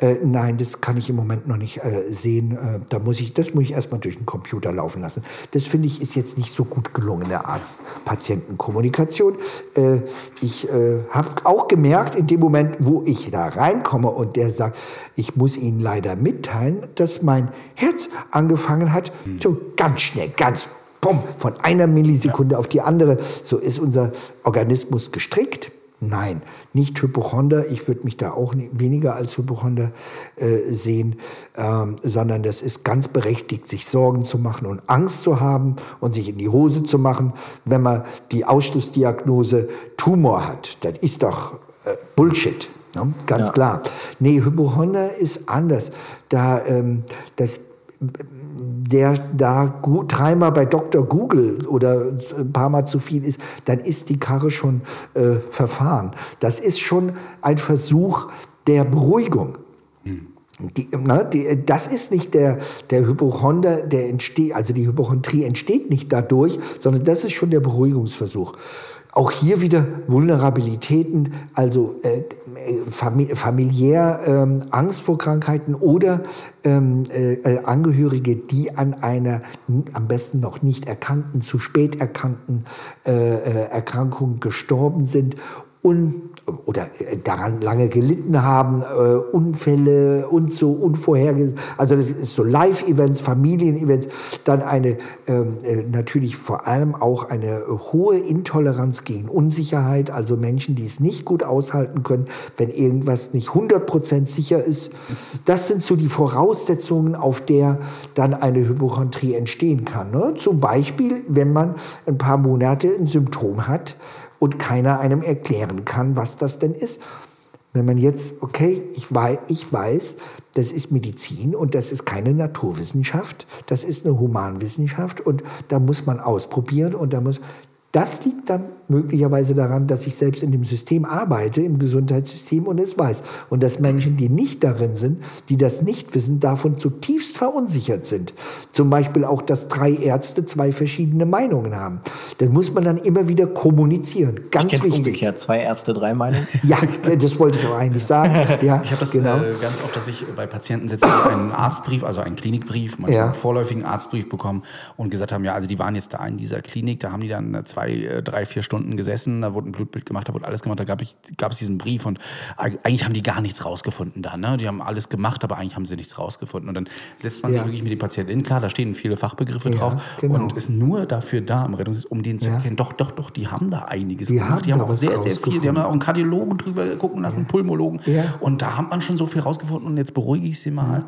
Äh, nein, das kann ich im Moment noch nicht äh, sehen. Äh, da muss ich, das muss ich erstmal durch den Computer laufen lassen. Das finde ich ist jetzt nicht so gut gelungen in der Arzt-Patienten-Kommunikation. Äh, ich äh, habe auch gemerkt, in dem Moment, wo ich da reinkomme und der sagt, ich muss Ihnen leider mitteilen, dass mein Herz angefangen hat, hm. so ganz schnell, ganz bumm, von einer Millisekunde ja. auf die andere. So ist unser Organismus gestrickt. Nein, nicht Hypochonder. Ich würde mich da auch weniger als Hypochonder äh, sehen, ähm, sondern das ist ganz berechtigt, sich Sorgen zu machen und Angst zu haben und sich in die Hose zu machen, wenn man die Ausschlussdiagnose Tumor hat. Das ist doch äh, Bullshit. Ne? Ganz ja. klar. Nee, Hypochonder ist anders. Da, ähm, das der da dreimal bei Dr. Google oder ein paar Mal zu viel ist, dann ist die Karre schon äh, verfahren. Das ist schon ein Versuch der Beruhigung. Hm. Die, na, die, das ist nicht der, der Hypochonder, der entsteht, also die Hypochondrie entsteht nicht dadurch, sondern das ist schon der Beruhigungsversuch. Auch hier wieder Vulnerabilitäten, also äh, familiär ähm, Angst vor Krankheiten oder ähm, äh, Angehörige, die an einer am besten noch nicht erkannten, zu spät erkannten äh, äh Erkrankung gestorben sind. Und oder äh, daran lange gelitten haben, äh, Unfälle und so unvorhergesehen. Also das ist so Live-Events, Familien-Events, dann eine ähm, äh, natürlich vor allem auch eine hohe Intoleranz gegen Unsicherheit, also Menschen, die es nicht gut aushalten können, wenn irgendwas nicht 100% sicher ist. Das sind so die Voraussetzungen, auf der dann eine Hypochondrie entstehen kann. Ne? Zum Beispiel, wenn man ein paar Monate ein Symptom hat, und keiner einem erklären kann, was das denn ist. Wenn man jetzt, okay, ich weiß, ich weiß, das ist Medizin und das ist keine Naturwissenschaft, das ist eine Humanwissenschaft und da muss man ausprobieren und da muss, das liegt dann möglicherweise daran, dass ich selbst in dem System arbeite, im Gesundheitssystem und es weiß. Und dass Menschen, die nicht darin sind, die das nicht wissen, davon zutiefst verunsichert sind. Zum Beispiel auch, dass drei Ärzte zwei verschiedene Meinungen haben. Das muss man dann immer wieder kommunizieren. Ganz ich wichtig. umgekehrt, zwei Ärzte, drei Meinungen? Ja, das wollte ich auch eigentlich sagen. Ja, ich habe das genau. äh, ganz oft, dass ich bei Patienten sitze, die einen Arztbrief, also einen Klinikbrief, ja. einen vorläufigen Arztbrief bekommen und gesagt haben, ja, also die waren jetzt da in dieser Klinik, da haben die dann zwei, äh, drei, vier Stunden Stunden gesessen, da wurde ein Blutbild gemacht, da wurde alles gemacht, da gab, ich, gab es diesen Brief und eigentlich haben die gar nichts rausgefunden da. Ne? Die haben alles gemacht, aber eigentlich haben sie nichts rausgefunden. Und dann setzt man ja. sich wirklich mit dem Patienten in, klar, da stehen viele Fachbegriffe ja, drauf genau. und ist nur dafür da im Rettungsdienst, um den zu erkennen. Doch, doch, doch, die haben da einiges die gemacht. Haben die haben auch sehr, sehr viel. Die haben da auch einen Kardiologen drüber gucken lassen, einen Pulmologen. Und da hat man schon so viel rausgefunden und jetzt beruhige ich sie mal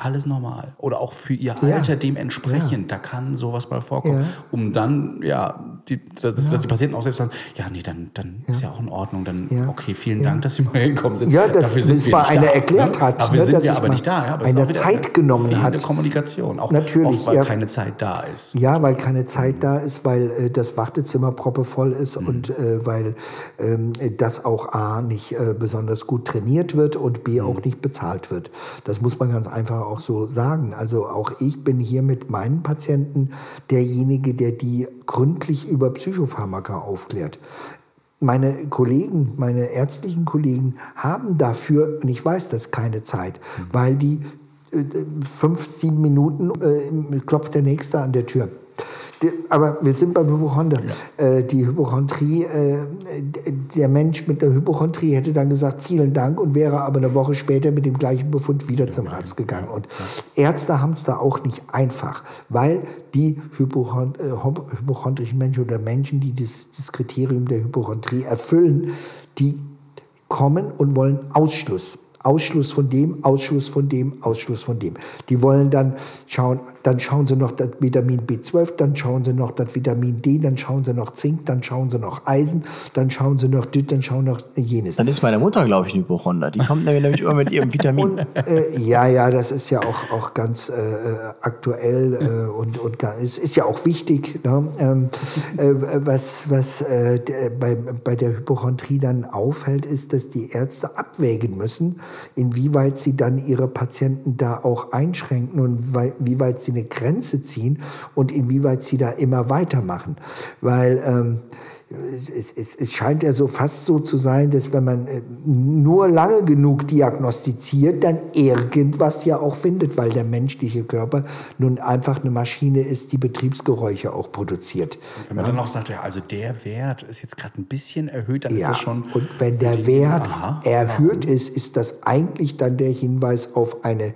alles normal. Oder auch für ihr Alter ja. dementsprechend, ja. da kann sowas mal vorkommen. Ja. Um dann, ja, die, dass, dass, die Patienten auch selbst sagen, ja, nee, dann, dann ist ja auch in Ordnung. Dann, okay, vielen Dank, dass Sie mal hingekommen sind. Ja, dass Dafür sind mal einer da, erklärt ne? hat. Dafür ne, sind wir aber nicht da. Ja, aber eine Zeit genommen hat. Kommunikation, auch, Natürlich, auch weil keine Zeit da ist. Ja, weil keine Zeit da ist, weil äh, das Wartezimmer proppevoll ist mhm. und äh, weil ähm, das auch A, nicht äh, besonders gut trainiert wird und B, mhm. auch nicht bezahlt wird. Das muss man ganz einfach auch so sagen. Also auch ich bin hier mit meinen Patienten derjenige, der die gründlich über Psychopharmaka aufklärt. Meine Kollegen, meine ärztlichen Kollegen haben dafür, und ich weiß das, keine Zeit, weil die äh, fünf, sieben Minuten äh, klopft der Nächste an der Tür aber wir sind beim Hypochonder. Ja. Äh, die Hypochondrie, äh, der Mensch mit der Hypochondrie hätte dann gesagt, vielen Dank und wäre aber eine Woche später mit dem gleichen Befund wieder zum Arzt gegangen. Und Ärzte haben es da auch nicht einfach, weil die Hypochond äh, hypochondrischen Menschen oder Menschen, die das, das Kriterium der Hypochondrie erfüllen, die kommen und wollen Ausschluss. Ausschluss von dem, Ausschluss von dem, Ausschluss von dem. Die wollen dann schauen, dann schauen sie noch das Vitamin B12, dann schauen sie noch das Vitamin D, dann schauen sie noch Zink, dann schauen sie noch Eisen, dann schauen sie noch das, dann schauen noch jenes. Dann ist meine Mutter, glaube ich, ein Hypochonder. Die kommt nämlich immer mit ihrem Vitamin. Und, äh, ja, ja, das ist ja auch, auch ganz äh, aktuell äh, und, und es ist ja auch wichtig. Ne? Ähm, äh, was was äh, bei, bei der Hypochondrie dann auffällt, ist, dass die Ärzte abwägen müssen, inwieweit sie dann ihre Patienten da auch einschränken und wie weit sie eine Grenze ziehen und inwieweit sie da immer weitermachen. Weil ähm, es, es, es scheint ja so fast so zu sein, dass wenn man äh, nur lange genug diagnostiziert, dann irgendwas ja auch findet, weil der menschliche Körper nun einfach eine Maschine ist, die Betriebsgeräusche auch produziert. Wenn man dann noch sagt, ja, also der Wert ist jetzt gerade ein bisschen erhöht, dann ist Ja, das schon. und wenn der Wert Aha, erhöht ist, ist das eigentlich dann der Hinweis auf eine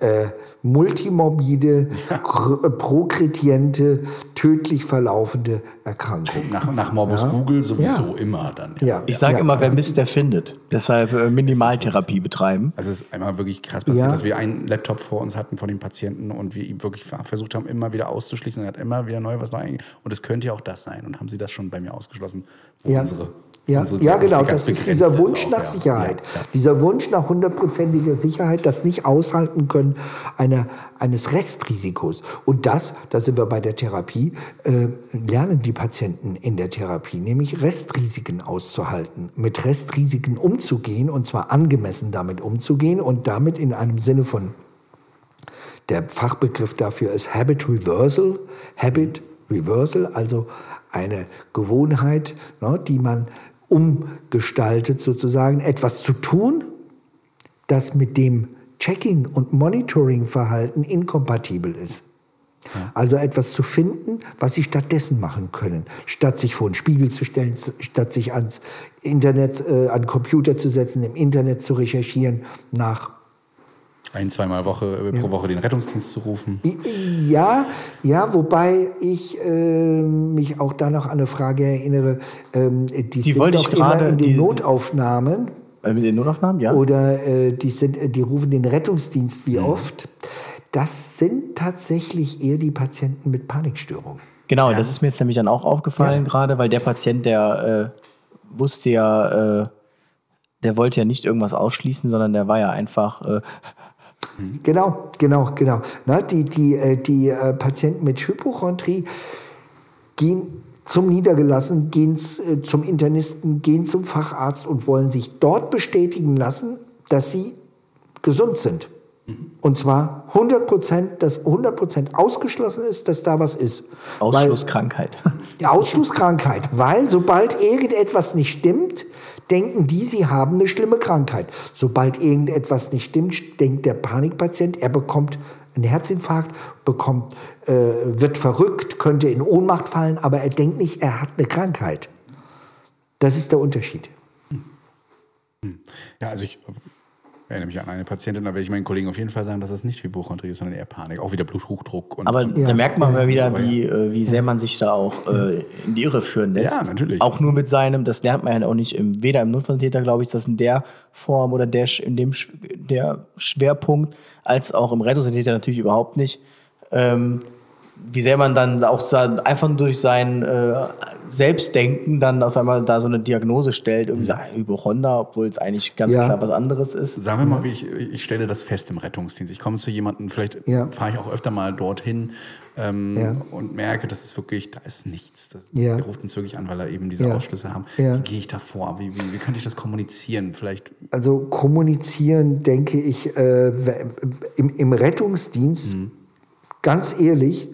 äh, multimorbide, gr- äh, progrediente, tödlich verlaufende Erkrankung. Nach, nach Morbus Ja. Google sowieso Ja. immer dann. Ja, Ich sage ja, immer, wer ja. misst, der findet. Deshalb äh, Minimaltherapie betreiben. Also es ist einmal wirklich krass passiert, Ja. dass wir einen Laptop vor uns hatten von dem Patienten und wir ihm wirklich versucht haben, immer wieder auszuschließen. Er hat immer wieder neu was neu Und es könnte ja auch das sein. Und haben Sie das schon bei mir ausgeschlossen? Wo Ja. unsere, Ja, unsere ja, genau, das ist dieser ist Wunsch auch, nach. Sicherheit. Ja, ja. Dieser Wunsch nach hundertprozentiger Sicherheit, das nicht aushalten können einer, eines Restrisikos. Und das, da sind wir bei der Therapie, äh, lernen die Patienten in der Therapie, nämlich Restrisiken auszuhalten, mit Restrisiken umzugehen und zwar angemessen damit umzugehen und damit in einem Sinne von der Fachbegriff dafür ist Habit Reversal. Habit Reversal, also eine Gewohnheit, ne, die man umgestaltet, sozusagen etwas zu tun, das mit dem Checking- und Monitoring-Verhalten inkompatibel ist. Also etwas zu finden, was sie stattdessen machen können. Statt sich vor einen Spiegel zu stellen, statt sich ans Internet, äh, an den Computer zu setzen, im Internet zu recherchieren nach Ein, zweimal Woche, äh, pro Woche den Rettungsdienst zu rufen. Ja, ja, wobei ich äh, mich auch da noch an eine Frage erinnere, ähm, die, Die sind wollte doch immer in den die- Notaufnahmen Äh, mit den Notaufnahmen, ja? oder äh, die, sind, äh, die rufen den Rettungsdienst Mhm. wie oft. Das sind tatsächlich eher die Patienten mit Panikstörungen. Genau, das ist mir jetzt nämlich dann auch aufgefallen Ja. gerade, weil der Patient, der äh, wusste ja, äh, der wollte ja nicht irgendwas ausschließen, sondern der war ja einfach, Genau, genau, genau. Na, die die, äh, die äh, Patienten mit Hypochondrie gehen zum Niedergelassen, gehen äh, zum Internisten, gehen zum Facharzt und wollen sich dort bestätigen lassen, dass sie gesund sind. Und zwar 100 Prozent, dass 100 Prozent ausgeschlossen ist, dass da was ist. Ausschlusskrankheit. Die Ausschlusskrankheit, weil sobald irgendetwas nicht stimmt, denken die, sie haben eine schlimme Krankheit. Sobald irgendetwas nicht stimmt, denkt der Panikpatient, er bekommt einen Herzinfarkt, bekommt, äh, wird verrückt, könnte in Ohnmacht fallen, aber er denkt nicht, er hat eine Krankheit. Das ist der Unterschied. Ja, also ich erinnere mich an eine Patientin, da werde ich meinen Kollegen auf jeden Fall sagen, dass das nicht Hypochondrie ist, sondern eher Panik. Auch wieder Bluthochdruck. Und, Aber und, da merkt man mal wieder, wie, äh, wie sehr man sich da auch äh, in die Irre führen lässt. Ja, natürlich. Auch nur mit seinem, das lernt man ja auch nicht, im, weder im Notfalltäter, glaube ich, das in der Form oder der, in dem der Schwerpunkt, als auch im Rettungssanitäter natürlich überhaupt nicht. Ähm, wie sehr man dann auch einfach nur durch sein äh, Selbstdenken dann auf einmal da so eine Diagnose stellt, irgendwie sagt, Hypochonder, obwohl es eigentlich ganz Ja. klar was anderes ist. Sagen wir mal, wie ich, ich stelle das fest im Rettungsdienst. Ich komme zu jemandem, vielleicht Ja. fahre ich auch öfter mal dorthin ähm, Ja. und merke, das ist wirklich, da ist nichts. Das, Ja. Der ruft uns wirklich an, weil er eben diese Ja. Ausschlüsse haben. Wie gehe ich da vor? Wie, wie, wie könnte ich das kommunizieren? Vielleicht Also kommunizieren, denke ich, äh, im, im Rettungsdienst, ganz ehrlich.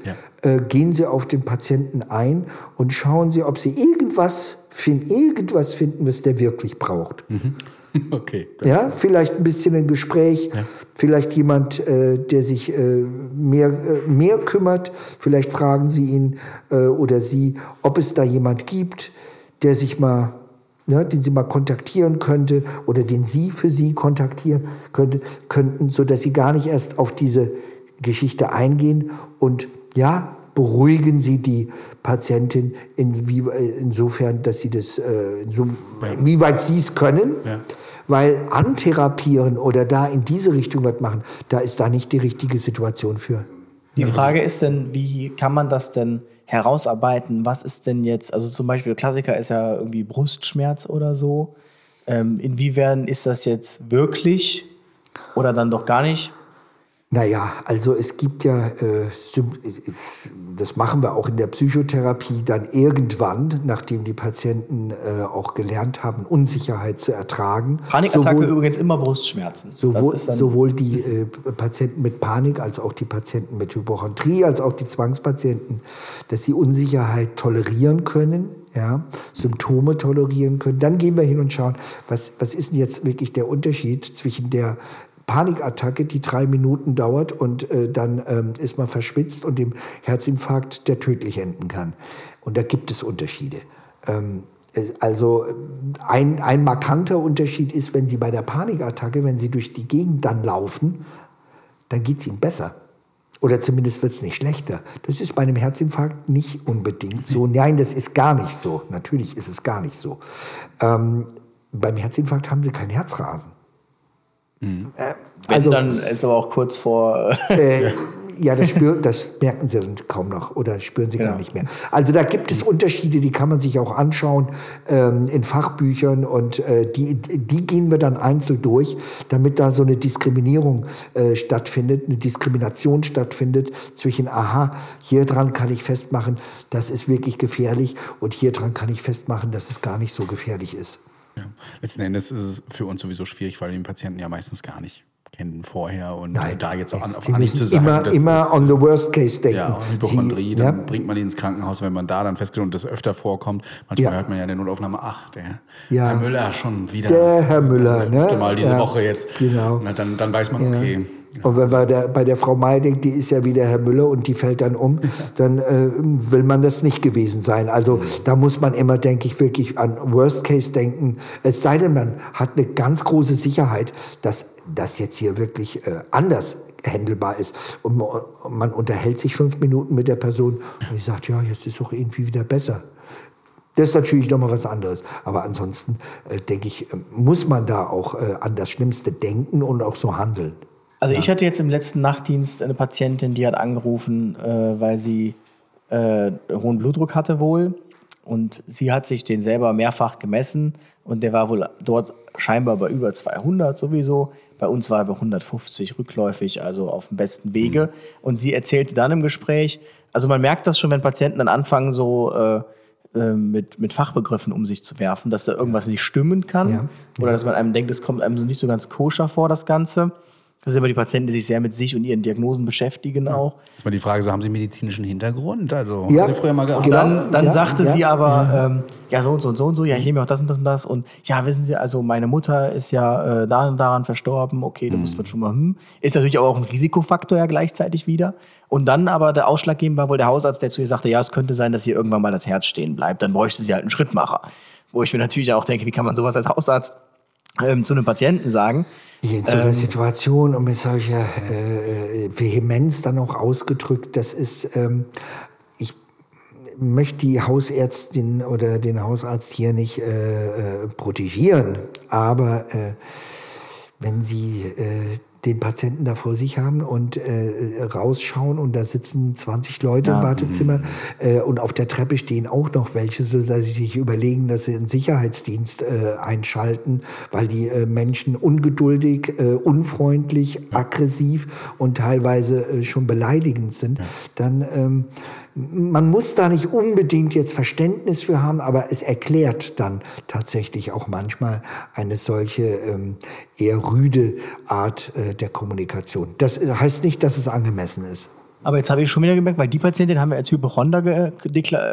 Äh, gehen Sie auf den Patienten ein und schauen Sie, ob Sie irgendwas finden, irgendwas finden, was der wirklich braucht. okay. Ja, vielleicht ein bisschen ein Gespräch, vielleicht jemand, äh, der sich äh, mehr, äh, mehr kümmert. Vielleicht fragen Sie ihn äh, oder Sie, ob es da jemand gibt, der sich mal, ja, den Sie mal kontaktieren könnte oder den Sie für Sie kontaktieren könnte, könnten, so dass Sie gar nicht erst auf diese Geschichte eingehen und ja, beruhigen Sie die Patientin inwie, äh, insofern, dass Sie das, äh, so, wie weit Sie es können. Ja. Weil antherapieren oder da in diese Richtung was machen, da ist da nicht die richtige Situation für. Die Frage ist denn, wie kann man das denn herausarbeiten? Was ist denn jetzt, also zum Beispiel Klassiker ist ja irgendwie Brustschmerz oder so. Ähm, inwiefern ist das jetzt wirklich oder dann doch gar nicht? Naja, also es gibt ja, äh, das machen wir auch in der Psychotherapie dann irgendwann, nachdem die Patienten äh, auch gelernt haben, Unsicherheit zu ertragen. Panikattacke sowohl, übrigens immer Brustschmerzen. Sowohl, sowohl die äh, Patienten mit Panik als auch die Patienten mit Hypochondrie, als auch die Zwangspatienten, dass sie Unsicherheit tolerieren können, ja, Symptome tolerieren können. Dann gehen wir hin und schauen, was, was ist denn jetzt wirklich der Unterschied zwischen der Panikattacke, die drei Minuten dauert und äh, dann ähm, ist man verschwitzt und dem Herzinfarkt, der tödlich enden kann. Und da gibt es Unterschiede. Ähm, äh, also ein, ein markanter Unterschied ist, wenn Sie bei der Panikattacke, wenn Sie durch die Gegend dann laufen, dann geht es Ihnen besser. Oder zumindest wird es nicht schlechter. Das ist bei einem Herzinfarkt nicht unbedingt so. Nein, das ist gar nicht so. Natürlich ist es gar nicht so. Ähm, beim Herzinfarkt haben Sie kein Herzrasen. Mhm. Äh, also, dann ist aber auch kurz vor. Äh, ja, das, spür, das merken sie dann kaum noch oder spüren sie genau. gar nicht mehr. Also da gibt es Unterschiede, die kann man sich auch anschauen ähm, in Fachbüchern und äh, die, die gehen wir dann einzeln durch, damit da so eine Diskriminierung äh, stattfindet, eine Diskrimination stattfindet zwischen, aha, hier dran kann ich festmachen, das ist wirklich gefährlich und hier dran kann ich festmachen, dass es gar nicht so gefährlich ist. Ja. Letzten Endes ist es für uns sowieso schwierig, weil wir den Patienten ja meistens gar nicht kennen vorher und Nein, da jetzt auch an, auf Anhieb zu sagen. Immer, immer on the worst case denken. Ja, Hypochondrie, dann ja. bringt man die ins Krankenhaus, wenn man da dann festgestellt und das öfter vorkommt. Manchmal ja. hört man ja in der Notaufnahme, ach, der ja. Herr Müller schon wieder. Der Herr Müller, ne? Mal diese Woche jetzt. Genau. Und dann, dann weiß man, okay, und wenn man der, bei der Frau May denkt, die ist ja wieder Herr Müller und die fällt dann um, dann äh, will man das nicht gewesen sein. Also da muss man immer, denke ich, wirklich an Worst Case denken. Es sei denn, man hat eine ganz große Sicherheit, dass das jetzt hier wirklich äh, anders handelbar ist. Und man unterhält sich fünf Minuten mit der Person und ich sagt, ja, jetzt ist doch irgendwie wieder besser. Das ist natürlich nochmal was anderes. Aber ansonsten, äh, denke ich, äh, muss man da auch äh, an das Schlimmste denken und auch so handeln. Also ja. ich hatte jetzt im letzten Nachtdienst eine Patientin, die hat angerufen, äh, weil sie äh, hohen Blutdruck hatte wohl. Und sie hat sich den selber mehrfach gemessen und der war wohl dort scheinbar bei über 200 sowieso. Bei uns war er bei 150 rückläufig, also auf dem besten Wege. Mhm. Und sie erzählte dann im Gespräch, also man merkt das schon, wenn Patienten dann anfangen, so äh, äh mit, mit Fachbegriffen um sich zu werfen, dass da irgendwas nicht stimmen kann. Ja. Oder dass man einem denkt, es kommt einem so nicht so ganz koscher vor, das Ganze. Das sind immer die Patienten, die sich sehr mit sich und ihren Diagnosen beschäftigen auch. Das ist mal die Frage, so haben Sie medizinischen Hintergrund? Also ja, haben Sie früher mal gearbeitet? Dann, dann ja, sagte ja, sie aber, ja. Ähm, ja. so und so und so und so, ja, ich nehme auch das und das und das. Und ja, wissen Sie, also meine Mutter ist ja äh, da und daran verstorben, okay, da mhm. muss man schon mal, hm. Ist natürlich aber auch ein Risikofaktor ja gleichzeitig wieder. Und dann aber der Ausschlaggebend war wohl der Hausarzt, der zu ihr sagte, ja, es könnte sein, dass hier irgendwann mal das Herz stehen bleibt. Dann bräuchte sie halt einen Schrittmacher. Wo ich mir natürlich auch denke, wie kann man sowas als Hausarzt ähm, zu einem Patienten sagen? in so einer ähm, Situation und mit solcher äh, Vehemenz dann auch ausgedrückt, das ist, ähm, ich möchte die Hausärztin oder den Hausarzt hier nicht äh, äh, protegieren, aber äh, wenn sie äh, den Patienten da vor sich haben und äh, rausschauen und da sitzen 20 Leute ja. im Wartezimmer äh, und auf der Treppe stehen auch noch welche, so dass sie sich überlegen, dass sie einen Sicherheitsdienst äh, einschalten, weil die äh, Menschen ungeduldig, äh, unfreundlich, aggressiv und teilweise äh, schon beleidigend sind, ja. dann ähm, man muss da nicht unbedingt jetzt Verständnis für haben, aber es erklärt dann tatsächlich auch manchmal eine solche ähm, eher rüde Art äh, der Kommunikation. Das heißt nicht, dass es angemessen ist. Aber jetzt habe ich schon wieder gemerkt, weil die Patientin haben wir als Hypochonder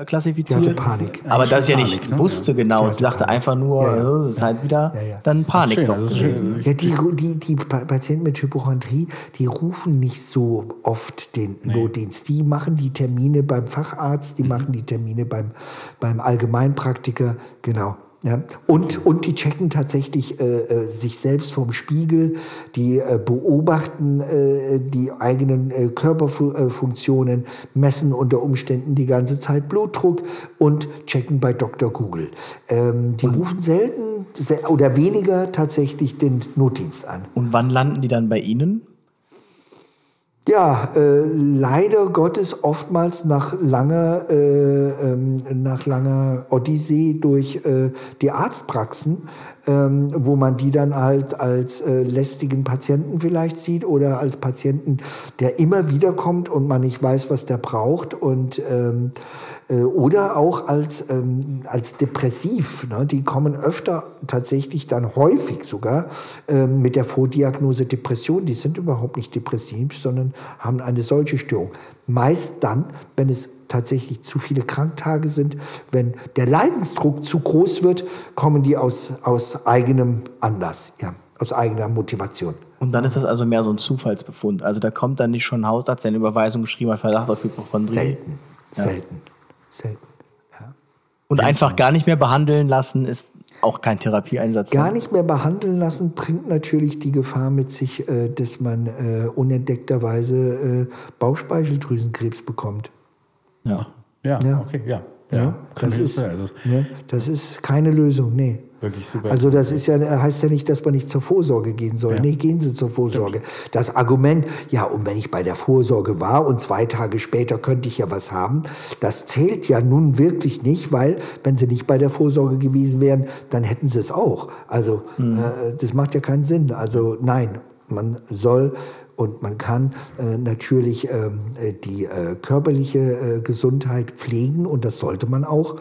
klassifiziert. Die hatte Panik. Aber das ja nicht ne? wusste genau. Sie sagte einfach nur, ja, ja. Also, das ist halt wieder ja, dann Panik. Das ist schön, das ist schön. Ja, die, die, die Patienten mit Hypochondrie, die rufen nicht so oft den nee. Notdienst. Die machen die Termine beim Facharzt, die mhm. machen die Termine beim, beim Allgemeinpraktiker. Genau. Ja, und, und die checken tatsächlich äh, äh, sich selbst vom Spiegel, die äh, beobachten äh, die eigenen äh, Körperfunktionen, messen unter Umständen die ganze Zeit Blutdruck und checken bei Dr. Google. Ähm, die und rufen selten oder weniger tatsächlich den Notdienst an. Und wann landen die dann bei Ihnen? Ja, äh, leider Gottes oftmals nach langer, äh, ähm, nach langer Odyssee durch äh, die Arztpraxen, ähm, wo man die dann halt als äh, lästigen Patienten vielleicht sieht oder als Patienten, der immer wieder kommt und man nicht weiß, was der braucht und ähm, äh, oder auch als, ähm, als depressiv. Ne? Die kommen öfter tatsächlich dann häufig sogar ähm, mit der Vordiagnose Depression. Die sind überhaupt nicht depressiv, sondern haben eine solche Störung. Meist dann, wenn es tatsächlich zu viele Kranktage sind, wenn der Leidensdruck zu groß wird, kommen die aus, aus eigenem Anlass, ja, aus eigener Motivation. Und dann ist das also mehr so ein Zufallsbefund. Also da kommt dann nicht schon ein Hausarzt, der eine Überweisung geschrieben hat, Verdacht auf Hypochondrie. Selten, Ja. selten, selten. Ja. Und einfach gar nicht mehr behandeln lassen ist auch kein Therapieeinsatz. Gar nicht mehr behandeln lassen bringt natürlich die Gefahr mit sich, äh, dass man äh, unentdeckterweise äh, Bauchspeicheldrüsenkrebs bekommt. Ja. Ja, Ja. okay, ja. Ja, ja. das, ist. Also, ne, das ist keine Lösung, nee. Wirklich super. Also das ist ja, heißt ja nicht, dass man nicht zur Vorsorge gehen soll. Nee, gehen Sie zur Vorsorge. Das Argument, ja, und wenn ich bei der Vorsorge war und zwei Tage später könnte ich ja was haben, das zählt ja nun wirklich nicht, weil wenn Sie nicht bei der Vorsorge gewesen wären, dann hätten Sie es auch. Also äh, das macht ja keinen Sinn. Also nein, man soll und man kann äh, natürlich ähm, äh, die äh, körperliche äh, Gesundheit pflegen und das sollte man auch,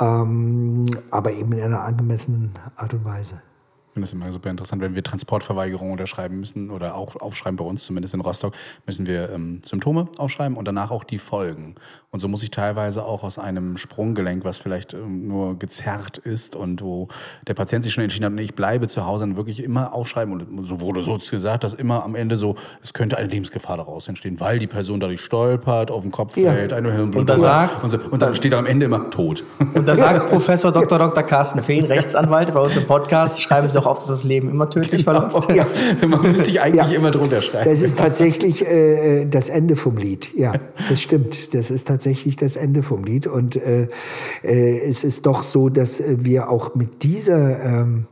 ähm, aber eben in einer angemessenen Art und Weise. Ich finde das immer super interessant, wenn wir Transportverweigerung unterschreiben müssen oder auch aufschreiben bei uns, zumindest in Rostock, müssen wir ähm, Symptome aufschreiben und danach auch die Folgen. Und so muss ich teilweise auch aus einem Sprunggelenk, was vielleicht ähm, nur gezerrt ist und wo der Patient sich schon entschieden hat, nee, ich bleibe zu Hause, dann wirklich immer aufschreiben. Und so wurde so gesagt, dass immer am Ende so, es könnte eine Lebensgefahr daraus entstehen, weil die Person dadurch stolpert, auf den Kopf Ja. fällt, eine Hirnblutung Und da hat sagt- und, so, und dann steht am Ende immer tot. Und da sagt Professor Dr. Dr. Carsten Fehn, Rechtsanwalt bei uns im Podcast, schreiben Sie auch auf, dass das Leben immer tödlich verläuft. Ja. Man müsste ich eigentlich Ja. immer drunter schreiben. Das ist tatsächlich äh, das Ende vom Lied. Ja, das stimmt. Das ist tatsächlich das Ende vom Lied. Und äh, äh, es ist doch so, dass äh, wir auch mit dieser, ähm,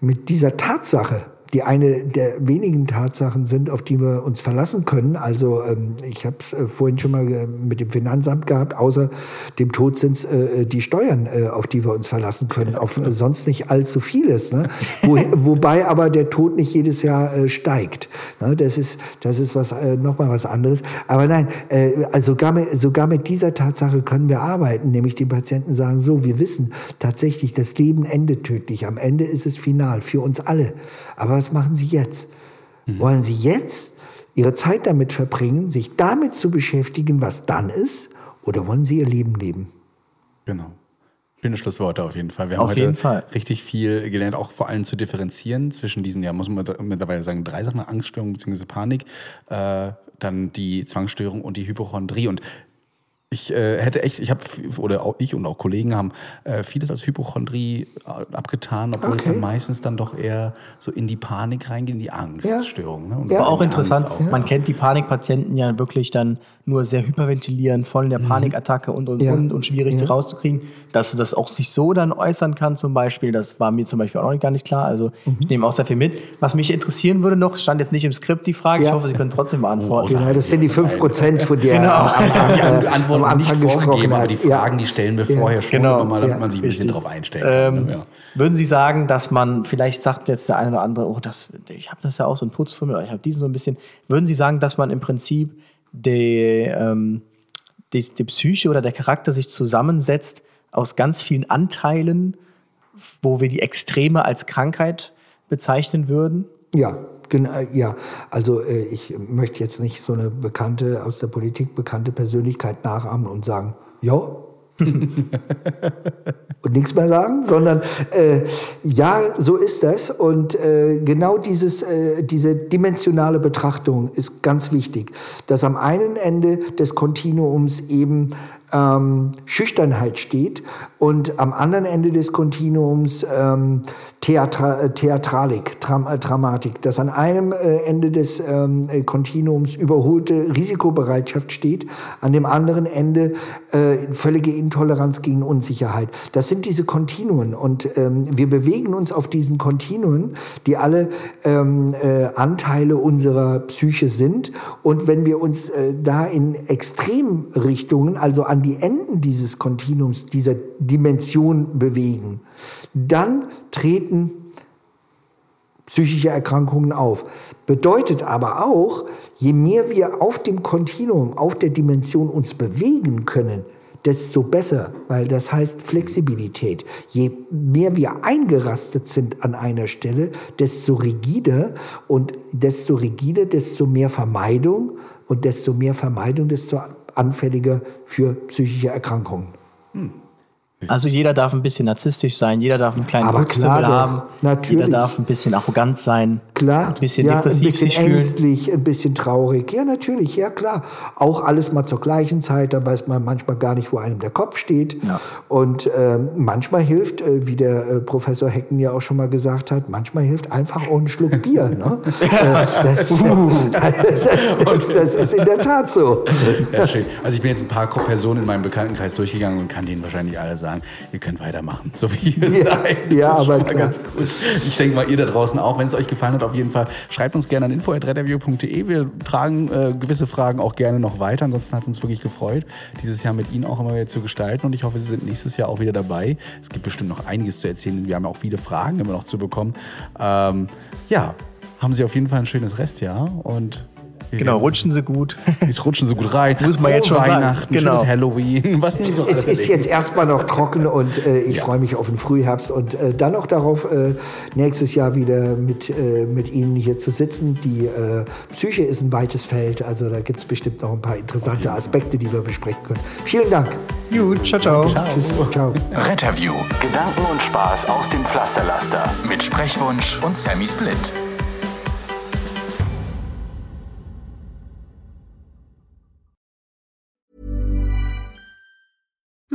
mit dieser Tatsache, die eine der wenigen Tatsachen sind, auf die wir uns verlassen können. Also ähm, ich habe es äh, vorhin schon mal äh, mit dem Finanzamt gehabt, außer dem Tod sind es äh, die Steuern, äh, auf die wir uns verlassen können. Auf äh, sonst nicht allzu vieles. Ne? Wo, wobei aber der Tod nicht jedes Jahr äh, steigt. Ne? Das ist das ist was äh, noch mal was anderes. Aber nein, äh, also sogar mit, sogar mit dieser Tatsache können wir arbeiten, nämlich den Patienten sagen: So, wir wissen tatsächlich, das Leben endet tödlich. Am Ende ist es final für uns alle. Aber was machen Sie jetzt? Wollen Sie jetzt Ihre Zeit damit verbringen, sich damit zu beschäftigen, was dann ist, oder wollen Sie Ihr Leben leben? Genau. Schöne Schlussworte auf jeden Fall. Wir haben Auf heute jeden Fall. richtig viel gelernt, auch vor allem zu differenzieren zwischen diesen, ja, muss man mittlerweile sagen, drei Sachen, Angststörung bzw. Panik, äh, dann die Zwangsstörung und die Hypochondrie. Und ich äh, hätte echt, ich habe, oder auch ich und auch Kollegen haben äh, vieles als Hypochondrie äh, abgetan, obwohl es Okay. dann meistens dann doch eher so in die Panik reingeht, in die Angststörung. Ne? Und Ja. Aber auch interessant, auch. man kennt die Panikpatienten ja wirklich dann nur sehr hyperventilieren, voll in der Panikattacke und und Ja. und und schwierig die Ja. rauszukriegen. Dass das auch sich so dann äußern kann zum Beispiel, das war mir zum Beispiel auch noch gar nicht klar. Also ich nehme auch sehr viel mit. Was mich interessieren würde noch, stand jetzt nicht im Skript die Frage, ich Ja. hoffe, Sie können trotzdem beantworten. Genau, das sind die 5%, von der Genau. am, am, am, äh, Antworten am Anfang gesprochen vorgegeben, aber hat. die Fragen, die stellen wir vorher schon, Genau. mal, damit Ja. man sich ein bisschen einstellen kann. Ähm, ja. Würden Sie sagen, dass man, vielleicht sagt jetzt der eine oder andere, oh, das, ich habe das ja auch so ein Putzfummel, ich habe diesen so ein bisschen. Würden Sie sagen, dass man im Prinzip die, ähm, die, die Psyche oder der Charakter sich zusammensetzt aus ganz vielen Anteilen, wo wir die Extreme als Krankheit bezeichnen würden? Ja, genau, ja. Also äh, ich möchte jetzt nicht so eine bekannte, aus der Politik bekannte Persönlichkeit nachahmen und sagen, ja. und nichts mehr sagen, sondern äh, ja, so ist das. Und äh, genau dieses, äh, diese dimensionale Betrachtung ist ganz wichtig, dass am einen Ende des Kontinuums eben ähm, Schüchternheit steht und am anderen Ende des Kontinuums ähm, Theatra äh, Theatralik, Dram äh, Dramatik, dass an einem äh, Ende des ähm, äh, Kontinuums überholte Risikobereitschaft steht, an dem anderen Ende äh, völlige Intoleranz gegen Unsicherheit. Das sind diese Kontinuen und ähm, wir bewegen uns auf diesen Kontinuen, die alle ähm, äh, Anteile unserer Psyche sind und wenn wir uns äh, da in Extremrichtungen, also an die Enden dieses Kontinuums, dieser Dimension bewegen, dann treten psychische Erkrankungen auf. Bedeutet aber auch, je mehr wir auf dem Kontinuum, auf der Dimension uns bewegen können, desto besser, weil das heißt Flexibilität. Je mehr wir eingerastet sind an einer Stelle, desto rigider und desto rigider, desto mehr Vermeidung und desto mehr Vermeidung, desto anfälliger für psychische Erkrankungen. Hm. Also jeder darf ein bisschen narzisstisch sein, jeder darf einen kleinen Aber klar doch, haben, natürlich. jeder darf ein bisschen arrogant sein, klar, ein bisschen ja, depressiv ein bisschen sich ängstlich, fühlen. ein bisschen traurig. Ja, natürlich, ja klar. Auch alles mal zur gleichen Zeit, da weiß man manchmal gar nicht, wo einem der Kopf steht. Ja. Und äh, manchmal hilft, äh, wie der äh, Professor Hecken ja auch schon mal gesagt hat, manchmal hilft einfach auch ein Schluck Bier. Ne? Äh, das, uh. das, das, das, ist in der Tat so. Ja, schön. Also ich bin jetzt ein paar Personen in meinem Bekanntenkreis durchgegangen und kann denen wahrscheinlich alle sagen, sagen, ihr könnt weitermachen, so wie ihr ja, seid. Ja, aber ganz gut. Ich denke mal, ihr da draußen auch, wenn es euch gefallen hat, auf jeden Fall schreibt uns gerne an info.redderview.de. Wir tragen äh, gewisse Fragen auch gerne noch weiter. Ansonsten hat es uns wirklich gefreut, dieses Jahr mit Ihnen auch immer wieder zu gestalten. Und ich hoffe, Sie sind nächstes Jahr auch wieder dabei. Es gibt bestimmt noch einiges zu erzählen. Wir haben auch viele Fragen immer noch zu bekommen. Ähm, ja, haben Sie auf jeden Fall ein schönes Restjahr und Genau, rutschen sie gut. Jetzt rutschen sie gut rein. Muss man jetzt schon Weihnachten. Genau. Halloween. Was nicht es ist jetzt erstmal noch trocken und äh, ich ja. freue mich auf den Frühherbst und äh, dann auch darauf, äh, nächstes Jahr wieder mit, äh, mit Ihnen hier zu sitzen. Die äh, Psyche ist ein weites Feld, also da gibt es bestimmt noch ein paar interessante Aspekte, die wir besprechen können. Vielen Dank. Gut, ciao, ciao. ciao. Tschüss, ciao. Retterview. Gedanken und Spaß aus dem Pflasterlaster. Mit Sprechwunsch und Sammy Split.